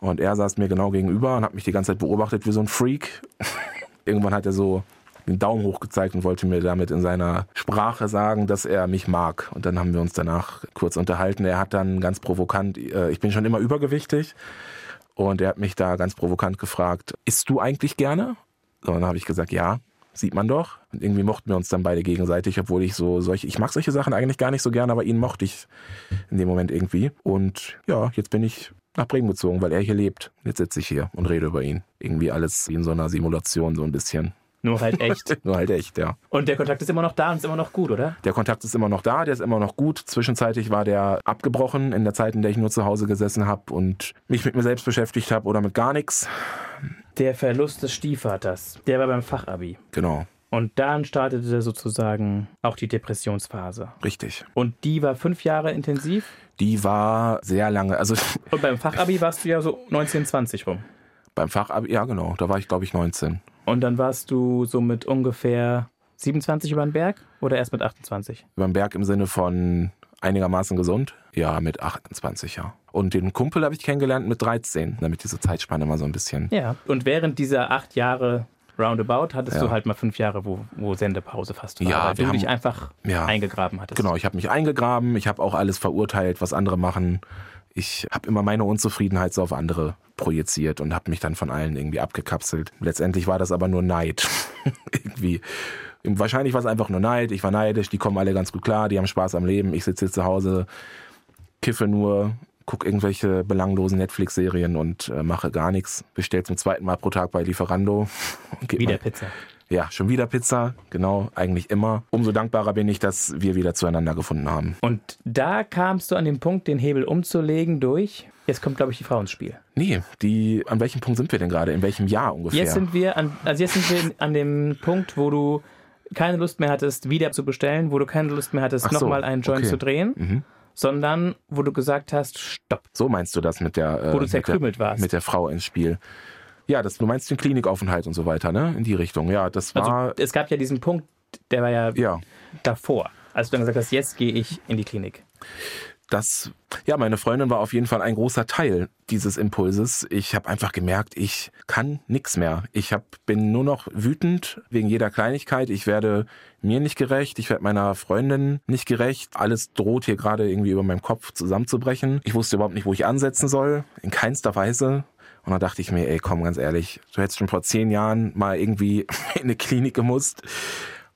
und er saß mir genau gegenüber und hat mich die ganze Zeit beobachtet wie so ein Freak. Irgendwann hat er so den Daumen hoch gezeigt und wollte mir damit in seiner Sprache sagen, dass er mich mag. Und dann haben wir uns danach kurz unterhalten. Er hat dann ganz provokant, äh, ich bin schon immer übergewichtig. Und er hat mich da ganz provokant gefragt, isst du eigentlich gerne? Und dann habe ich gesagt, ja, sieht man doch. Und irgendwie mochten wir uns dann beide gegenseitig, obwohl ich so solche, ich mag solche Sachen eigentlich gar nicht so gerne, aber ihn mochte ich in dem Moment irgendwie. Und ja, jetzt bin ich nach Bremen gezogen, weil er hier lebt. Jetzt sitze ich hier und rede über ihn. Irgendwie alles wie in so einer Simulation so ein bisschen. Nur halt echt. [LAUGHS] Nur halt echt, ja. Und der Kontakt ist immer noch da und ist immer noch gut, oder? Der Kontakt ist immer noch da, der ist immer noch gut. Zwischenzeitlich war der abgebrochen in der Zeit, in der ich nur zu Hause gesessen habe und mich mit mir selbst beschäftigt habe oder mit gar nichts. Der Verlust des Stiefvaters, der war beim Fachabi. Genau. Und dann startete sozusagen auch die Depressionsphase. Richtig. Und die war fünf Jahre intensiv? Die war sehr lange. Also [LAUGHS] Und beim Fachabi warst du ja so 19, 20 rum. Beim Fachabi, ja genau, da war ich glaube ich 19. Und dann warst du so mit ungefähr 27 über den Berg oder erst mit 28? Über den Berg im Sinne von einigermaßen gesund? Ja, mit 28, ja. Und den Kumpel habe ich kennengelernt mit 13, damit diese Zeitspanne mal so ein bisschen. Ja, und während dieser acht Jahre roundabout hattest ja. du halt mal fünf Jahre, wo, wo Sendepause fast war, ja, weil du haben, dich einfach ja. eingegraben hattest. Genau, ich habe mich eingegraben, ich habe auch alles verurteilt, was andere machen. Ich habe immer meine Unzufriedenheit so auf andere projiziert und habe mich dann von allen irgendwie abgekapselt. Letztendlich war das aber nur Neid. [LAUGHS] irgendwie. Wahrscheinlich war es einfach nur Neid. Ich war neidisch, die kommen alle ganz gut klar, die haben Spaß am Leben. Ich sitze zu Hause, kiffe nur, gucke irgendwelche belanglosen Netflix-Serien und äh, mache gar nichts. Bestell zum zweiten Mal pro Tag bei Lieferando. [LAUGHS] Wieder mal, Pizza. Ja, schon wieder Pizza, genau, eigentlich immer. Umso dankbarer bin ich, dass wir wieder zueinander gefunden haben. Und da kamst du an den Punkt, den Hebel umzulegen durch? Jetzt kommt, glaube ich, die Frau ins Spiel. Nee, die, an welchem Punkt sind wir denn gerade? In welchem Jahr ungefähr? Jetzt sind wir an, also jetzt sind wir an dem Punkt, wo du keine Lust mehr hattest, wieder zu bestellen, wo du keine Lust mehr hattest, so, nochmal einen Joint okay. zu drehen. Mhm sondern wo du gesagt hast, stopp. So meinst du das mit der, äh, wo du zerkrümelt mit der, warst. Mit der Frau ins Spiel. Ja, das, du meinst den Klinikaufenthalt und so weiter, ne? In die Richtung. Ja, das also, war. Also, es gab ja diesen Punkt, der war ja, ja. davor, als du dann gesagt hast, jetzt gehe ich in die Klinik. Das, ja, meine Freundin war auf jeden Fall ein großer Teil dieses Impulses. Ich habe einfach gemerkt, ich kann nichts mehr. Ich hab, bin nur noch wütend wegen jeder Kleinigkeit. Ich werde mir nicht gerecht, ich werde meiner Freundin nicht gerecht. Alles droht hier gerade irgendwie über meinem Kopf zusammenzubrechen. Ich wusste überhaupt nicht, wo ich ansetzen soll. In keinster Weise. Und da dachte ich mir, ey, komm, ganz ehrlich, du hättest schon vor zehn Jahren mal irgendwie [LAUGHS] in eine Klinik gemusst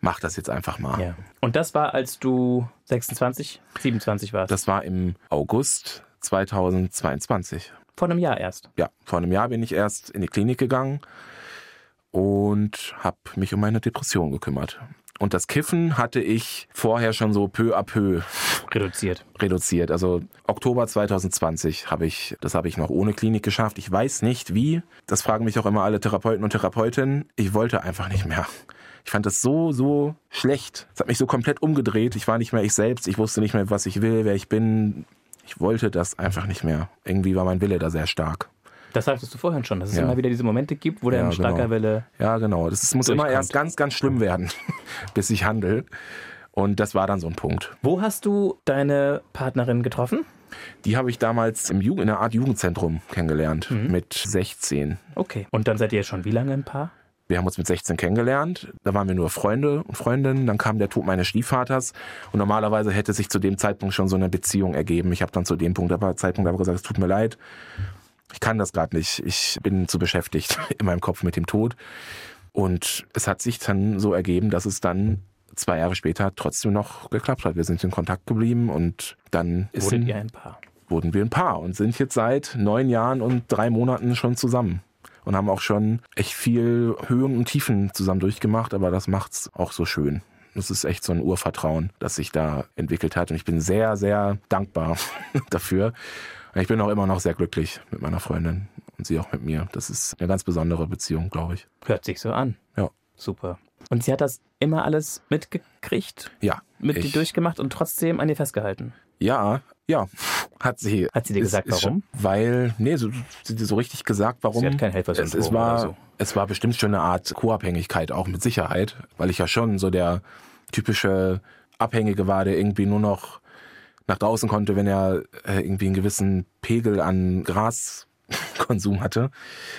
mach das jetzt einfach mal. Ja. Und das war, als du 26, 27 warst? Das war im August 2022. Vor einem Jahr erst? Ja, vor einem Jahr bin ich erst in die Klinik gegangen und habe mich um meine Depression gekümmert. Und das Kiffen hatte ich vorher schon so peu à peu reduziert. Reduziert. Also Oktober 2020 habe ich, das habe ich noch ohne Klinik geschafft. Ich weiß nicht wie. Das fragen mich auch immer alle Therapeuten und Therapeutinnen. Ich wollte einfach nicht mehr. Ich fand das so, so schlecht. Es hat mich so komplett umgedreht. Ich war nicht mehr ich selbst. Ich wusste nicht mehr, was ich will, wer ich bin. Ich wollte das einfach nicht mehr. Irgendwie war mein Wille da sehr stark. Das sagtest du vorhin schon, dass es ja. immer wieder diese Momente gibt, wo der ja, in starker genau. Welle. Ja, genau. Das muss immer erst ganz, ganz schlimm werden, [LAUGHS] bis ich handle. Und das war dann so ein Punkt. Wo hast du deine Partnerin getroffen? Die habe ich damals im Jugend, in einer Art Jugendzentrum kennengelernt, mhm. mit 16. Okay. Und dann seid ihr schon wie lange ein Paar? Wir haben uns mit 16 kennengelernt. Da waren wir nur Freunde und Freundinnen. Dann kam der Tod meines Stiefvaters. Und normalerweise hätte sich zu dem Zeitpunkt schon so eine Beziehung ergeben. Ich habe dann zu dem Punkt, aber, Zeitpunkt aber gesagt, es tut mir leid. Ich kann das gerade nicht. Ich bin zu beschäftigt [LAUGHS] in meinem Kopf mit dem Tod. Und es hat sich dann so ergeben, dass es dann zwei Jahre später trotzdem noch geklappt hat. Wir sind in Kontakt geblieben und dann ist Wurden ihr ein Paar? Wurden wir ein Paar und sind jetzt seit neun Jahren und drei Monaten schon zusammen und haben auch schon echt viel Höhen und Tiefen zusammen durchgemacht, aber das macht's auch so schön. Das ist echt so ein Urvertrauen, das sich da entwickelt hat und ich bin sehr, sehr dankbar [LAUGHS] dafür. Ich bin auch immer noch sehr glücklich mit meiner Freundin und sie auch mit mir. Das ist eine ganz besondere Beziehung, glaube ich. Hört sich so an. Ja. Super. Und sie hat das immer alles mitgekriegt? Ja. Mit dir durchgemacht und trotzdem an dir festgehalten? Ja, ja, hat sie. Hat sie dir gesagt, ist, warum? Ist, weil, nee, so, sie so richtig gesagt, warum. Sie hat kein Helfersyndrom es, es war, so. Es war bestimmt schon eine Art Co-Abhängigkeit, auch mit Sicherheit, weil ich ja schon so der typische Abhängige war, der irgendwie nur noch nach draußen konnte, wenn er äh, irgendwie einen gewissen Pegel an Graskonsum hatte.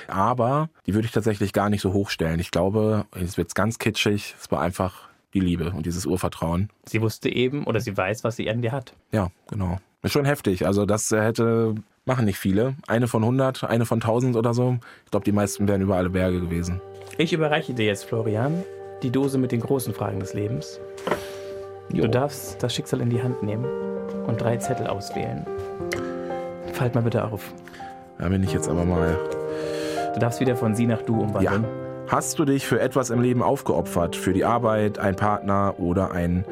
Aber die würde ich tatsächlich gar nicht so hochstellen. Ich glaube, jetzt wird's ganz kitschig, es war einfach die Liebe und dieses Urvertrauen. Sie wusste eben oder sie weiß, was sie an dir hat. Ja, genau. Ist schon heftig. Also das hätte machen nicht viele. Eine von 100, eine von 1000 oder so. Ich glaube, die meisten wären über alle Berge gewesen. Ich überreiche dir jetzt, Florian, die Dose mit den großen Fragen des Lebens. Jo. Du darfst das Schicksal in die Hand nehmen und drei Zettel auswählen. Falt mal bitte auf. Da bin ich jetzt aber mal. Du darfst wieder von sie nach du umwandeln. Ja. Hast du dich für etwas im Leben aufgeopfert? Für die Arbeit, einen Partner oder einen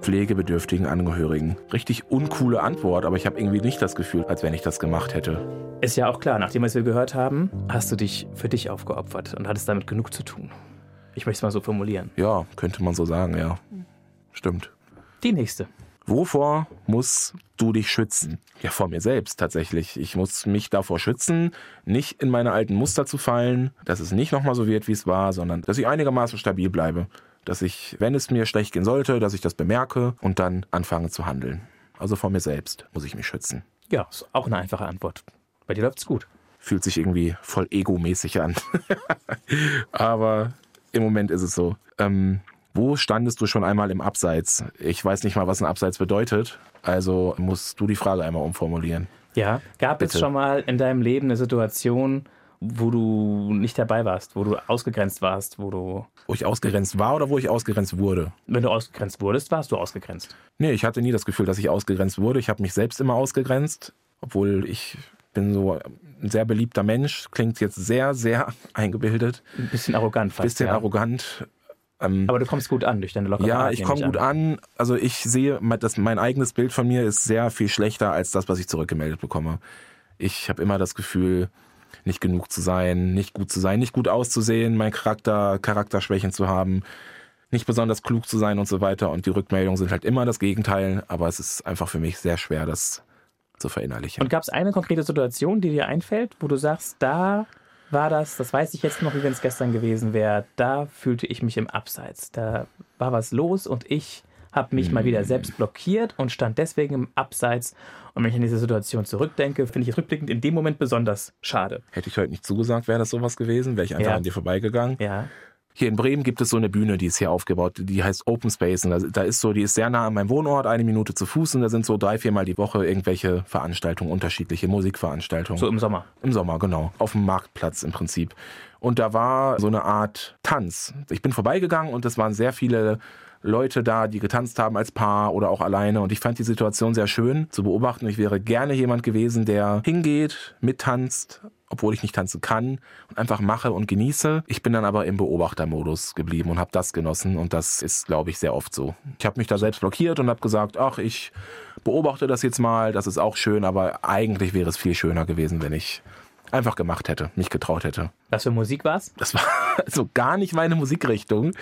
pflegebedürftigen Angehörigen? Richtig uncoole Antwort, aber ich habe irgendwie nicht das Gefühl, als wenn ich das gemacht hätte. Ist ja auch klar, nachdem was wir gehört haben, hast du dich für dich aufgeopfert und hattest damit genug zu tun. Ich möchte es mal so formulieren. Ja, könnte man so sagen, ja. Stimmt. Die nächste. Wovor musst du dich schützen? Ja, vor mir selbst tatsächlich. Ich muss mich davor schützen, nicht in meine alten Muster zu fallen, dass es nicht nochmal so wird, wie es war, sondern dass ich einigermaßen stabil bleibe. Dass ich, wenn es mir schlecht gehen sollte, dass ich das bemerke und dann anfange zu handeln. Also vor mir selbst muss ich mich schützen. Ja, ist auch eine einfache Antwort. Bei dir läuft's gut. Fühlt sich irgendwie voll egomäßig an. [LAUGHS] Aber im Moment ist es so. Ähm, wo standest du schon einmal im Abseits? Ich weiß nicht mal, was ein Abseits bedeutet. Also musst du die Frage einmal umformulieren. Ja, gab Bitte. es schon mal in deinem Leben eine Situation, wo du nicht dabei warst, wo du ausgegrenzt warst, wo du. Wo ich ausgegrenzt war oder wo ich ausgegrenzt wurde? Wenn du ausgegrenzt wurdest, warst du ausgegrenzt. Nee, ich hatte nie das Gefühl, dass ich ausgegrenzt wurde. Ich habe mich selbst immer ausgegrenzt, obwohl ich bin so ein sehr beliebter Mensch. Klingt jetzt sehr, sehr [LAUGHS] eingebildet. Ein bisschen arrogant fast. Ein bisschen ja. arrogant. Ähm, Aber du kommst gut an durch deine lockere Ja, ich komme gut an. an. Also ich sehe, dass mein eigenes Bild von mir ist sehr viel schlechter als das, was ich zurückgemeldet bekomme. Ich habe immer das Gefühl, nicht genug zu sein, nicht gut zu sein, nicht gut auszusehen, mein Charakter, Charakterschwächen zu haben, nicht besonders klug zu sein und so weiter. Und die Rückmeldungen sind halt immer das Gegenteil. Aber es ist einfach für mich sehr schwer, das zu verinnerlichen. Und gab es eine konkrete Situation, die dir einfällt, wo du sagst, da war das, das weiß ich jetzt noch, wie wenn es gestern gewesen wäre, da fühlte ich mich im Abseits. Da war was los und ich habe mich mm. mal wieder selbst blockiert und stand deswegen im Abseits. Und wenn ich an diese Situation zurückdenke, finde ich es rückblickend in dem Moment besonders schade. Hätte ich heute nicht zugesagt, wäre das sowas gewesen, wäre ich einfach ja. an dir vorbeigegangen. Ja. Hier in Bremen gibt es so eine Bühne, die ist hier aufgebaut, die heißt Open Space. Und da, da ist so, die ist sehr nah an meinem Wohnort, eine Minute zu Fuß und da sind so drei, viermal die Woche irgendwelche Veranstaltungen, unterschiedliche Musikveranstaltungen. So im Sommer. Im Sommer, genau. Auf dem Marktplatz im Prinzip. Und da war so eine Art Tanz. Ich bin vorbeigegangen und es waren sehr viele Leute da, die getanzt haben als Paar oder auch alleine. Und ich fand die Situation sehr schön zu beobachten. Ich wäre gerne jemand gewesen, der hingeht, mittanzt, obwohl ich nicht tanzen kann und einfach mache und genieße. Ich bin dann aber im Beobachtermodus geblieben und habe das genossen und das ist, glaube ich, sehr oft so. Ich habe mich da selbst blockiert und habe gesagt, ach, ich beobachte das jetzt mal, das ist auch schön, aber eigentlich wäre es viel schöner gewesen, wenn ich einfach gemacht hätte, nicht getraut hätte. Was für Musik war's? Das war [LAUGHS] so gar nicht meine Musikrichtung,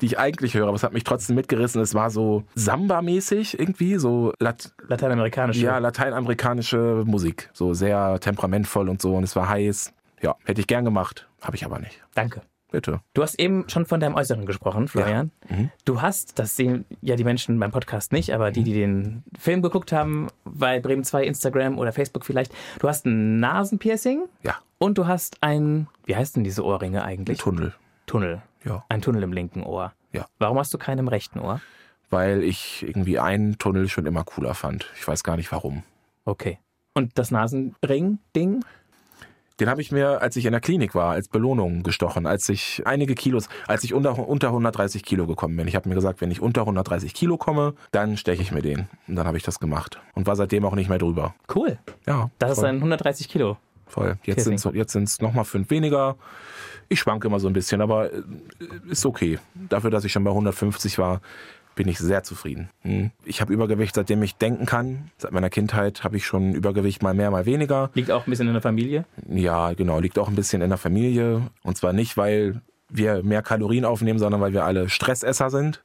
die ich eigentlich höre, aber es hat mich trotzdem mitgerissen. Es war so Samba-mäßig irgendwie, so Lat lateinamerikanische. Ja, lateinamerikanische Musik, so sehr temperamentvoll und so und es war heiß. Ja, hätte ich gern gemacht, habe ich aber nicht. Danke. Bitte. Du hast eben schon von deinem Äußeren gesprochen, Florian. Ja. Mhm. Du hast, das sehen ja die Menschen beim Podcast nicht, aber die, die den Film geguckt haben, bei Bremen 2, Instagram oder Facebook vielleicht, du hast ein Nasenpiercing. Ja. Und du hast ein, wie heißt denn diese Ohrringe eigentlich? Ein Tunnel. Tunnel. Ja. Ein Tunnel im linken Ohr. Ja. Warum hast du keinen im rechten Ohr? Weil ich irgendwie einen Tunnel schon immer cooler fand. Ich weiß gar nicht warum. Okay. Und das Nasenring-Ding? Den habe ich mir, als ich in der Klinik war, als Belohnung gestochen, als ich einige Kilos, als ich unter, unter 130 Kilo gekommen bin. Ich habe mir gesagt, wenn ich unter 130 Kilo komme, dann steche ich mir den. Und dann habe ich das gemacht und war seitdem auch nicht mehr drüber. Cool. Ja. Das voll. ist ein 130 Kilo. Voll. Jetzt sind es jetzt sind's nochmal fünf weniger. Ich schwanke immer so ein bisschen, aber äh, ist okay. Dafür, dass ich schon bei 150 war, bin ich sehr zufrieden. Hm. Ich habe Übergewicht, seitdem ich denken kann. Seit meiner Kindheit habe ich schon Übergewicht mal mehr, mal weniger. Liegt auch ein bisschen in der Familie? Ja, genau, liegt auch ein bisschen in der Familie. Und zwar nicht, weil wir mehr Kalorien aufnehmen, sondern weil wir alle Stressesser sind.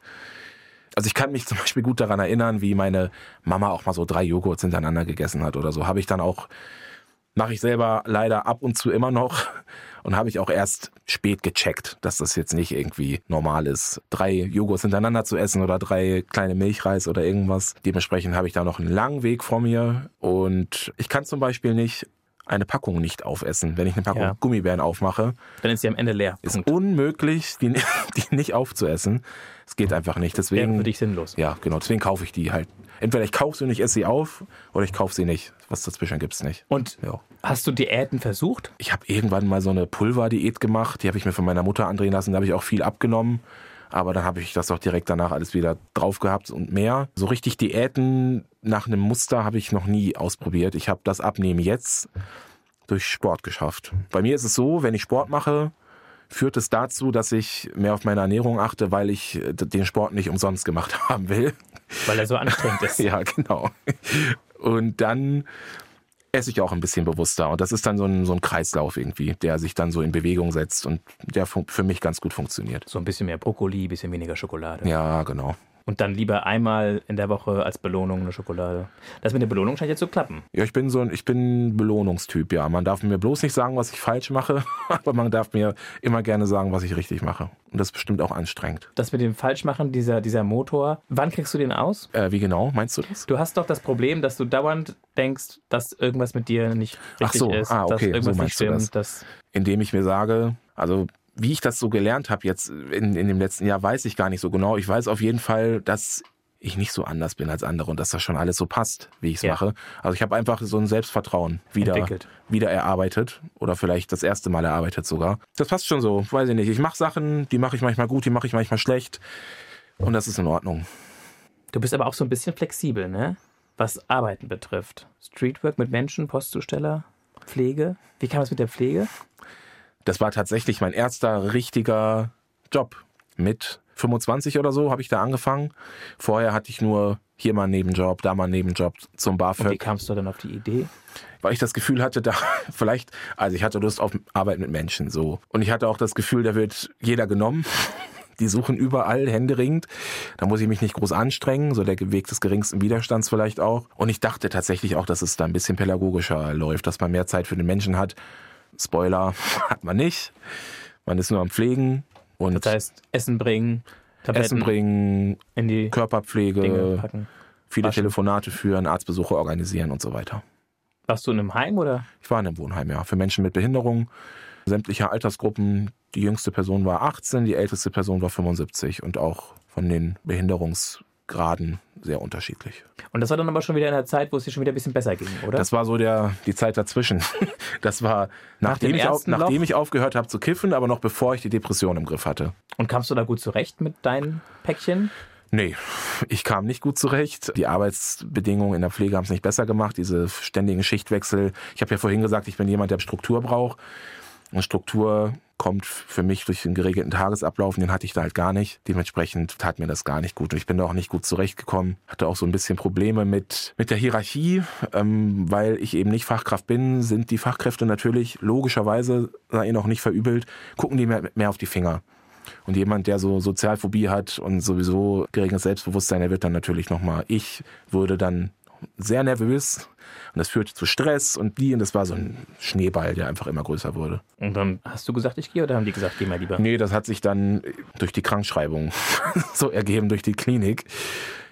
Also ich kann mich [LAUGHS] zum Beispiel gut daran erinnern, wie meine Mama auch mal so drei Joghurts hintereinander gegessen hat oder so. Habe ich dann auch, mache ich selber leider ab und zu immer noch und habe ich auch erst spät gecheckt, dass das jetzt nicht irgendwie normal ist, drei Joghurts hintereinander zu essen oder drei kleine Milchreis oder irgendwas. Dementsprechend habe ich da noch einen langen Weg vor mir und ich kann zum Beispiel nicht eine Packung nicht aufessen. Wenn ich eine Packung ja. Gummibären aufmache, dann ist sie am Ende leer. Ist Punkt. unmöglich, die, [LAUGHS] die nicht aufzuessen. Es geht einfach nicht. Deswegen Wäre für dich sinnlos. Ja, genau. Deswegen kaufe ich die halt. Entweder ich kaufe sie und ich esse sie auf oder ich kaufe sie nicht. Was dazwischen gibt es nicht. Und ja. hast du Diäten versucht? Ich habe irgendwann mal so eine Pulverdiät gemacht. Die habe ich mir von meiner Mutter andrehen lassen. Da habe ich auch viel abgenommen. Aber dann habe ich das auch direkt danach alles wieder drauf gehabt und mehr. So richtig Diäten nach einem Muster habe ich noch nie ausprobiert. Ich habe das Abnehmen jetzt durch Sport geschafft. Bei mir ist es so, wenn ich Sport mache, führt es dazu, dass ich mehr auf meine Ernährung achte, weil ich den Sport nicht umsonst gemacht [LAUGHS] haben will. Weil er so anstrengend ist. [LAUGHS] ja, genau. Und dann esse ich auch ein bisschen bewusster. Und das ist dann so ein, so ein Kreislauf irgendwie, der sich dann so in Bewegung setzt und der für mich ganz gut funktioniert. So ein bisschen mehr Brokkoli, ein bisschen weniger Schokolade. Ja, genau. Und dann lieber einmal in der Woche als Belohnung eine Schokolade. Das mit der Belohnung scheint jetzt zu klappen. Ja, ich bin so ein, ich bin Belohnungstyp, ja. Man darf mir bloß nicht sagen, was ich falsch mache, [LAUGHS] aber man darf mir immer gerne sagen, was ich richtig mache. Und das ist bestimmt auch anstrengend. Das mit dem Falschmachen, dieser, dieser Motor, wann kriegst du den aus? Äh, wie genau, meinst du das? Du hast doch das Problem, dass du dauernd denkst, dass irgendwas mit dir nicht richtig Ach so, ist. Ah, okay, dass irgendwas so nicht stimmt, du das. Indem ich mir sage, also wie ich das so gelernt habe jetzt in, in dem letzten Jahr, weiß ich gar nicht so genau. Ich weiß auf jeden Fall, dass ich nicht so anders bin als andere und dass das schon alles so passt, wie ich es ja. mache. Also ich habe einfach so ein Selbstvertrauen wieder, wieder erarbeitet oder vielleicht das erste Mal erarbeitet sogar. Das passt schon so, weiß ich nicht. Ich mache Sachen, die mache ich manchmal gut, die mache ich manchmal schlecht und das ist in Ordnung. Du bist aber auch so ein bisschen flexibel, ne? Was Arbeiten betrifft. Streetwork mit Menschen, Postzusteller, Pflege. Wie kam es mit der Pflege? Das war tatsächlich mein erster richtiger Job. Mit 25 oder so habe ich da angefangen. Vorher hatte ich nur hier mal einen Nebenjob, da mal einen Nebenjob zum BAföG. Und wie kamst du dann auf die Idee? Weil ich das Gefühl hatte, da [LAUGHS] vielleicht, also ich hatte Lust auf Arbeit mit Menschen so. Und ich hatte auch das Gefühl, da wird jeder genommen. [LAUGHS] Die suchen überall händeringend. Da muss ich mich nicht groß anstrengen, so der Weg des geringsten Widerstands vielleicht auch. Und ich dachte tatsächlich auch, dass es da ein bisschen pädagogischer läuft, dass man mehr Zeit für den Menschen hat Spoiler hat man nicht. Man ist nur am Pflegen. Und das heißt, Essen bringen, Tabletten Essen bringen, in die Körperpflege, viele Waschen. Telefonate führen, Arztbesuche organisieren und so weiter. Warst du in einem Heim oder? Ich war in einem Wohnheim, ja, für Menschen mit Behinderung, sämtlicher Altersgruppen. Die jüngste Person war 18, die älteste Person war 75 und auch von den Behinderungsgraden sehr unterschiedlich. Und das war dann aber schon wieder in der Zeit, wo es dir schon wieder ein bisschen besser ging, oder? Das war so der, die Zeit dazwischen. [LAUGHS] Das war, Nach dem nachdem, ich, auf, nachdem ich aufgehört habe zu kiffen, aber noch bevor ich die Depression im Griff hatte. Und kamst du da gut zurecht mit deinen Päckchen? Nee, ich kam nicht gut zurecht. Die Arbeitsbedingungen in der Pflege haben es nicht besser gemacht. Diese ständigen Schichtwechsel. Ich habe ja vorhin gesagt, ich bin jemand, der Struktur braucht. Und Struktur kommt für mich durch den geregelten Tagesablauf. Den hatte ich da halt gar nicht. Dementsprechend tat mir das gar nicht gut. Und ich bin da auch nicht gut zurechtgekommen. Hatte auch so ein bisschen Probleme mit, mit der Hierarchie. Ähm, weil ich eben nicht Fachkraft bin, sind die Fachkräfte natürlich logischerweise, sei ihnen auch nicht verübelt, gucken die mehr, mehr auf die Finger. Und jemand, der so Sozialphobie hat und sowieso geringes Selbstbewusstsein, der wird dann natürlich nochmal, ich würde dann sehr nervös und das führte zu Stress und die und das war so ein Schneeball, der einfach immer größer wurde. Und dann hast du gesagt, ich gehe oder haben die gesagt, geh mal lieber? Nee, das hat sich dann durch die Krankschreibung [LAUGHS] so ergeben, durch die Klinik.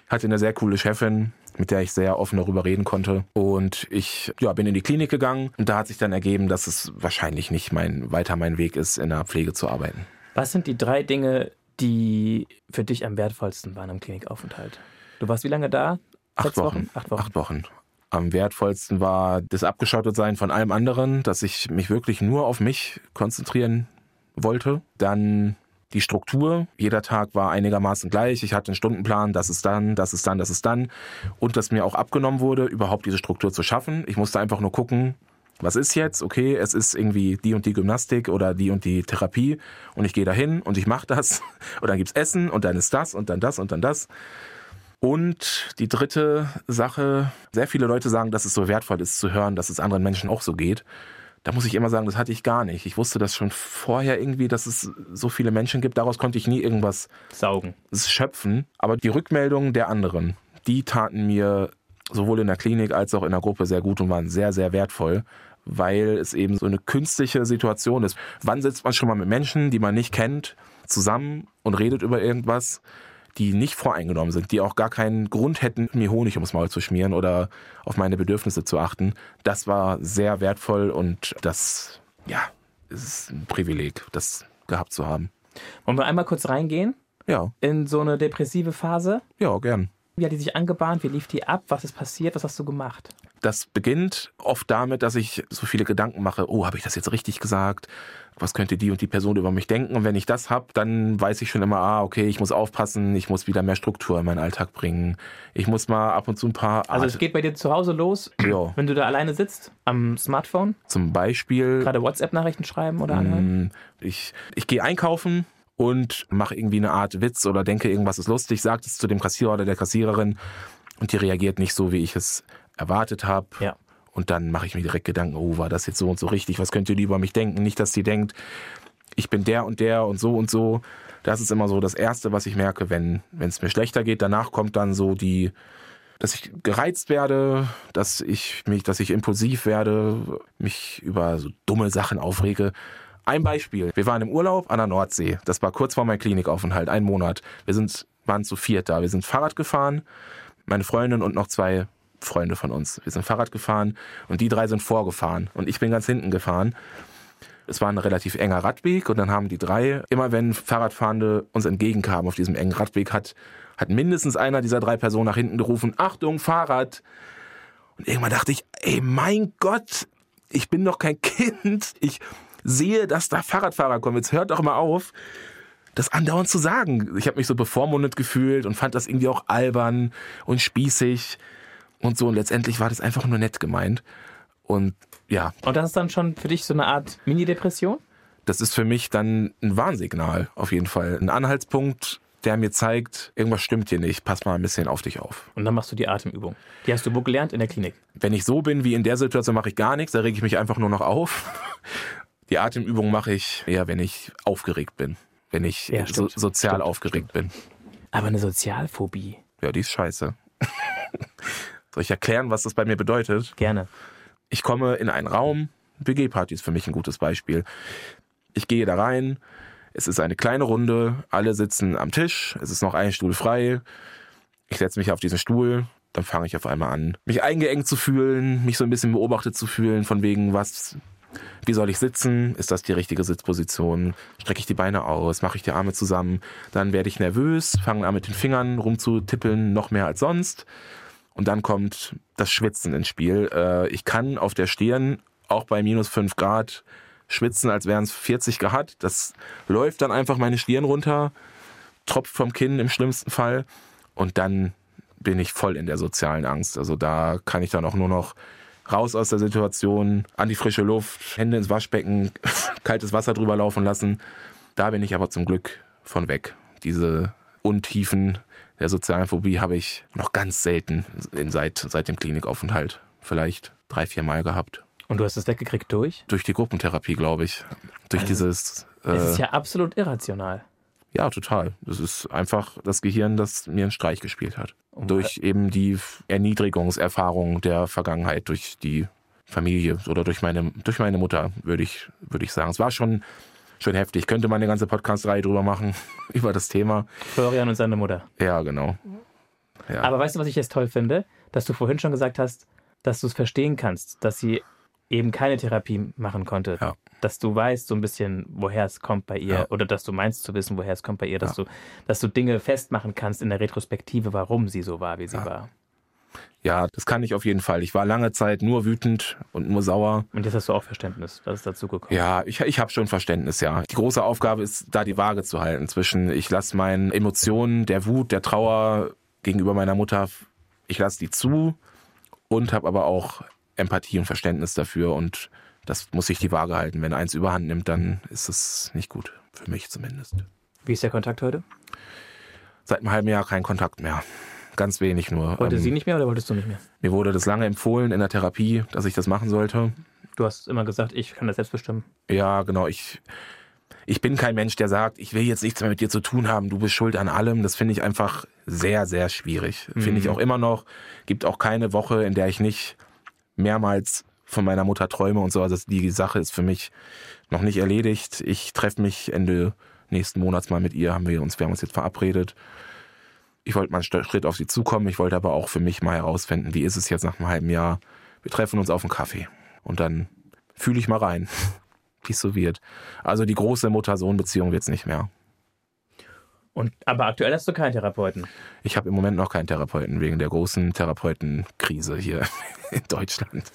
Hatte eine sehr coole Chefin, mit der ich sehr offen darüber reden konnte. Und ich ja, bin in die Klinik gegangen und da hat sich dann ergeben, dass es wahrscheinlich nicht mein, weiter mein Weg ist, in der Pflege zu arbeiten. Was sind die drei Dinge, die für dich am wertvollsten waren am Klinikaufenthalt? Du warst wie lange da? Acht Sechs Wochen. Acht Wochen. Acht Wochen. Am wertvollsten war das Abgeschottetsein von allem anderen, dass ich mich wirklich nur auf mich konzentrieren wollte. Dann die Struktur. Jeder Tag war einigermaßen gleich. Ich hatte einen Stundenplan, das ist dann, das ist dann, das ist dann. Und dass mir auch abgenommen wurde, überhaupt diese Struktur zu schaffen. Ich musste einfach nur gucken, was ist jetzt? Okay, es ist irgendwie die und die Gymnastik oder die und die Therapie und ich gehe dahin und ich mache das [LAUGHS] und dann gibt's Essen und dann ist das und dann das und dann das. Und die dritte Sache, sehr viele Leute sagen, dass es so wertvoll ist zu hören, dass es anderen Menschen auch so geht. Da muss ich immer sagen, das hatte ich gar nicht. Ich wusste das schon vorher irgendwie, dass es so viele Menschen gibt. Daraus konnte ich nie irgendwas Saugen. schöpfen. Aber die Rückmeldungen der anderen, die taten mir sowohl in der Klinik als auch in der Gruppe sehr gut und waren sehr, sehr wertvoll, weil es eben so eine künstliche Situation ist. Wann sitzt man schon mal mit Menschen, die man nicht kennt, zusammen und redet über irgendwas, die nicht voreingenommen sind, die auch gar keinen Grund hätten, mir Honig ums Maul zu schmieren oder auf meine Bedürfnisse zu achten. Das war sehr wertvoll und das, ja, ist ein Privileg, das gehabt zu haben. Wollen wir einmal kurz reingehen Ja, in so eine depressive Phase? ja, gern. Wie hat die sich angebahnt? Wie lief die ab? Was ist passiert? Was hast du gemacht? Das beginnt oft damit, dass ich so viele Gedanken mache, oh, habe ich das jetzt richtig gesagt? Was könnte die und die Person über mich denken? Und wenn ich das habe, dann weiß ich schon immer, ah, okay, ich muss aufpassen, ich muss wieder mehr Struktur in meinen Alltag bringen. Ich muss mal ab und zu ein paar Also es geht bei dir zu Hause los, Ja. wenn du da alleine sitzt, am Smartphone, zum Beispiel gerade WhatsApp-Nachrichten schreiben oder anhören? Mm, Ich, ich gehe einkaufen und mache irgendwie eine Art Witz oder denke, irgendwas ist lustig, sage es zu dem Kassierer oder der Kassiererin und die reagiert nicht so, wie ich es erwartet habe. Ja. Und dann mache ich mir direkt Gedanken, oh, war das jetzt so und so richtig? Was könnte die über mich denken? Nicht, dass die denkt, ich bin der und der und so und so. Das ist immer so das Erste, was ich merke, wenn wenn es mir schlechter geht. Danach kommt dann so die, dass ich gereizt werde, dass ich mich, dass ich impulsiv werde, mich über so dumme Sachen aufrege. Ein Beispiel. Wir waren im Urlaub an der Nordsee. Das war kurz vor meinem Klinikaufenthalt, ein Monat. Wir sind, waren zu viert da. Wir sind Fahrrad gefahren, meine Freundin und noch zwei Freunde von uns. Wir sind Fahrrad gefahren und die drei sind vorgefahren und ich bin ganz hinten gefahren. Es war ein relativ enger Radweg und dann haben die drei, immer wenn Fahrradfahrende uns entgegenkamen auf diesem engen Radweg, hat, hat mindestens einer dieser drei Personen nach hinten gerufen, Achtung, Fahrrad! Und irgendwann dachte ich, ey, mein Gott, ich bin doch kein [LAUGHS] Kind. Ich sehe, dass da Fahrradfahrer kommen. Jetzt hört doch mal auf, das andauernd zu sagen. Ich habe mich so bevormundet gefühlt und fand das irgendwie auch albern und spießig und so. Und letztendlich war das einfach nur nett gemeint. Und ja, Und das ist dann schon für dich so eine Art Mini-Depression? das ist für mich dann ein Warnsignal auf jeden Fall. Ein Anhaltspunkt, der mir zeigt, irgendwas stimmt hier nicht. Pass mal ein bisschen auf dich auf. Und dann machst du die Atemübung. Die hast du wo gelernt? In der Klinik. Wenn ich so bin wie in der Situation, mache ich gar nichts. Da rege ich mich einfach nur noch auf. [LAUGHS] Die Atemübung mache ich eher, wenn ich aufgeregt bin. Wenn ich Ja, so, stimmt. sozial Stimmt, aufgeregt bin. Aber eine Sozialphobie. Ja, die ist scheiße. [LAUGHS] Soll ich erklären, was das bei mir bedeutet? Gerne. Ich komme in einen Raum, WG-Party ist für mich ein gutes Beispiel. Ich gehe da rein, Es ist eine kleine Runde, alle sitzen am Tisch, es ist noch ein Stuhl frei. Ich setze mich auf diesen Stuhl, dann fange ich auf einmal an, mich eingeengt zu fühlen, mich so ein bisschen beobachtet zu fühlen, von wegen, was, wie soll ich sitzen? Ist das die richtige Sitzposition? Strecke ich die Beine aus? Mache ich die Arme zusammen? Dann werde ich nervös, fange an mit den Fingern rumzutippeln, noch mehr als sonst. Und dann kommt das Schwitzen ins Spiel. Äh, ich kann auf der Stirn auch bei minus fünf Grad schwitzen, als wären es 40 Grad. Das läuft dann einfach meine Stirn runter, tropft vom Kinn im schlimmsten Fall. Und dann bin ich voll in der sozialen Angst. Also da kann ich dann auch nur noch raus aus der Situation, an die frische Luft, Hände ins Waschbecken, [LAUGHS] kaltes Wasser drüber laufen lassen. Da bin ich aber zum Glück von weg. Diese Untiefen der sozialen Phobie habe ich noch ganz selten in, seit, seit dem Klinikaufenthalt. Vielleicht drei, vier Mal gehabt. Und du hast es weggekriegt durch? Durch die Gruppentherapie, glaube ich. Durch also, dieses. Äh, es ist ja absolut irrational. Ja, total. Das ist einfach das Gehirn, das mir einen Streich gespielt hat. Oh, durch eben die Erniedrigungserfahrung der Vergangenheit, durch die Familie oder durch meine, durch meine Mutter, würde ich, würde ich sagen. Es war schon, schon heftig. Könnte man eine ganze Podcast-Reihe drüber machen, [LAUGHS] über das Thema. Florian und seine Mutter. Ja, genau. Ja. Aber weißt du, was ich jetzt toll finde? Dass du vorhin schon gesagt hast, dass du es verstehen kannst, dass sie eben keine Therapie machen konnte. Ja. Dass du weißt so ein bisschen, woher es kommt bei ihr, ja. oder dass du meinst zu wissen, woher es kommt bei ihr, dass du, dass du Dinge festmachen kannst in der Retrospektive, warum sie so war, wie sie war. Ja, das kann ich auf jeden Fall. Ich war lange Zeit nur wütend und nur sauer. Und jetzt hast du auch Verständnis, dass es dazu gekommen Ja, ich, ich habe schon Verständnis, ja. Die große Aufgabe ist, da die Waage zu halten zwischen, ich lasse meinen Emotionen, der Wut, der Trauer gegenüber meiner Mutter, ich lasse die zu und habe aber auch Empathie und Verständnis dafür und das muss sich die Waage halten. Wenn eins überhand nimmt, dann ist es nicht gut. Für mich zumindest. Wie ist der Kontakt heute? Seit einem halben Jahr kein Kontakt mehr. Ganz wenig nur. Wollte ähm, sie nicht mehr oder wolltest du nicht mehr? Mir wurde das lange empfohlen in der Therapie, dass ich das machen sollte. Du hast immer gesagt, ich kann das selbst bestimmen. Ja, genau. Ich, ich bin kein Mensch, der sagt, ich will jetzt nichts mehr mit dir zu tun haben, du bist schuld an allem. Das finde ich einfach sehr, sehr schwierig. Mhm. Finde ich auch immer noch. Gibt auch keine Woche, in der ich nicht mehrmals von meiner Mutter träume und so. Also die Sache ist für mich noch nicht erledigt. Ich treffe mich Ende nächsten Monats mal mit ihr, haben wir uns, wir haben uns jetzt verabredet. Ich wollte mal einen Schritt auf sie zukommen. Ich wollte aber auch für mich mal herausfinden, wie ist es jetzt nach einem halben Jahr. Wir treffen uns auf einen Kaffee und dann fühle ich mal rein, [LAUGHS] wie es so wird. Also die große Mutter-Sohn-Beziehung wird es nicht mehr. Und, aber aktuell hast du keinen Therapeuten? Ich habe im Moment noch keinen Therapeuten wegen der großen Therapeutenkrise hier [LAUGHS] in Deutschland.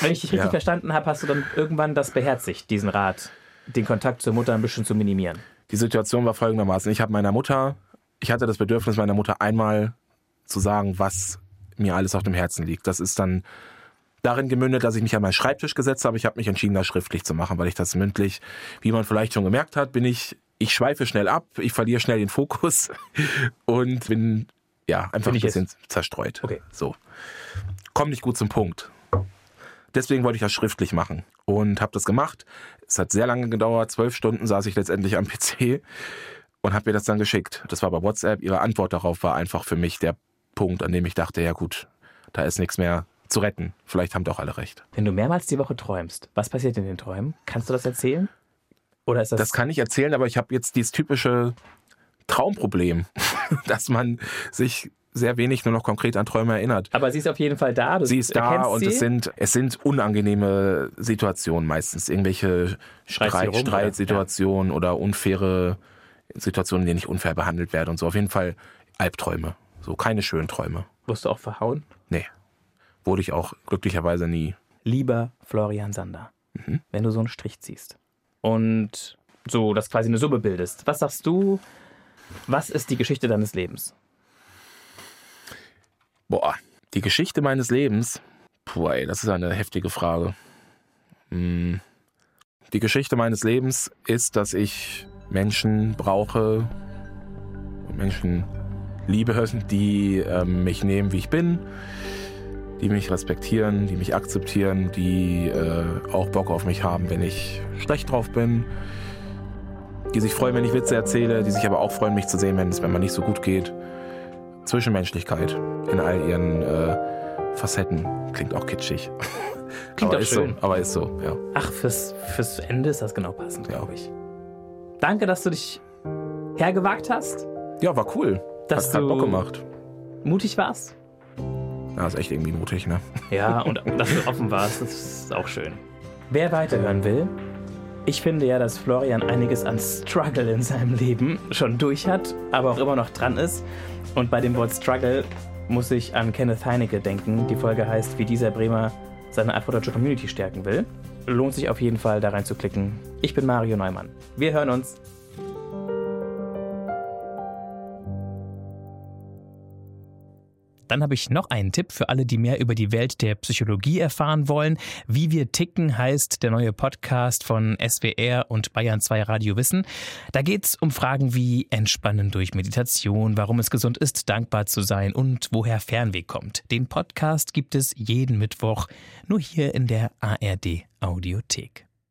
Wenn ich dich richtig ja. verstanden habe, hast du dann irgendwann das beherzigt, diesen Rat, den Kontakt zur Mutter ein bisschen zu minimieren. Die Situation war folgendermaßen. Ich habe meiner Mutter, ich hatte das Bedürfnis meiner Mutter einmal zu sagen, was mir alles auf dem Herzen liegt. Das ist dann darin gemündet, dass ich mich an meinen Schreibtisch gesetzt habe. Ich habe mich entschieden, das schriftlich zu machen, weil ich das mündlich, wie man vielleicht schon gemerkt hat, bin ich ich schweife schnell ab, ich verliere schnell den Fokus [LAUGHS] und bin ja einfach bin ein bisschen jetzt? zerstreut. Okay. So. Komm nicht gut zum Punkt. Deswegen wollte ich das schriftlich machen und habe das gemacht. Es hat sehr lange gedauert, zwölf Stunden saß ich letztendlich am [LAUGHS] PC und habe mir das dann geschickt. Das war bei WhatsApp. Ihre Antwort darauf war einfach für mich der Punkt, an dem ich dachte, ja gut, da ist nichts mehr zu retten. Vielleicht haben doch alle recht. Wenn du mehrmals die Woche träumst, was passiert in den Träumen? Kannst du das erzählen? Oder ist das? Das kann ich erzählen, aber ich habe jetzt dieses typische Traumproblem, [LAUGHS] dass man sich sehr wenig nur noch konkret an Träume erinnert. Aber sie ist auf jeden Fall da. Du sie ist da und sie? es sind es sind unangenehme Situationen meistens irgendwelche Streit, rum, Streitsituationen oder? Ja. oder unfaire Situationen, in denen ich unfair behandelt werde und so. Auf jeden Fall Albträume, so keine schönen Träume. Wirst du auch verhauen? Nee, wurde ich auch glücklicherweise nie. Lieber Florian Sander, mhm. wenn du so einen Strich ziehst, und so das quasi eine Summe bildest. Was sagst du, was ist die Geschichte deines Lebens? Boah, die Geschichte meines Lebens? Puh, ey, das ist eine heftige Frage. Hm. Die Geschichte meines Lebens ist, dass ich Menschen brauche, Menschen liebe, die äh, mich nehmen, wie ich bin, die mich respektieren, die mich akzeptieren, die äh, auch Bock auf mich haben, wenn ich schlecht drauf bin, die sich freuen, wenn ich Witze erzähle, die sich aber auch freuen, mich zu sehen, wenn es mir nicht so gut geht. Zwischenmenschlichkeit in all ihren äh, Facetten klingt auch kitschig. Klingt [LAUGHS] aber auch schön. So, aber ist so, ja. Ach, fürs, fürs Ende ist das genau passend, glaube ich. Danke, dass du dich hergewagt hast. Ja, war cool. Dass hat, hat Bock gemacht. Mutig warst. Ja, ist echt irgendwie mutig, ne? Ja, [LAUGHS] und dass du offen warst, das ist auch schön. Wer weiterhören will, ich finde ja, dass Florian einiges an Struggle in seinem Leben schon durch hat, aber auch immer noch dran ist. Und bei dem Wort Struggle muss ich an Kenneth Heinecke denken. Die Folge heißt, wie dieser Bremer seine afrodeutsche Community stärken will. Lohnt sich auf jeden Fall, da reinzuklicken. Ich bin Mario Neumann. Wir hören uns. Dann habe ich noch einen Tipp für alle, die mehr über die Welt der Psychologie erfahren wollen. Wie wir ticken heißt der neue Podcast von SWR und Bayern 2 Radio Wissen. Da geht es um Fragen wie Entspannen durch Meditation, warum es gesund ist, dankbar zu sein und woher Fernweh kommt. Den Podcast gibt es jeden Mittwoch nur hier in der ARD Audiothek.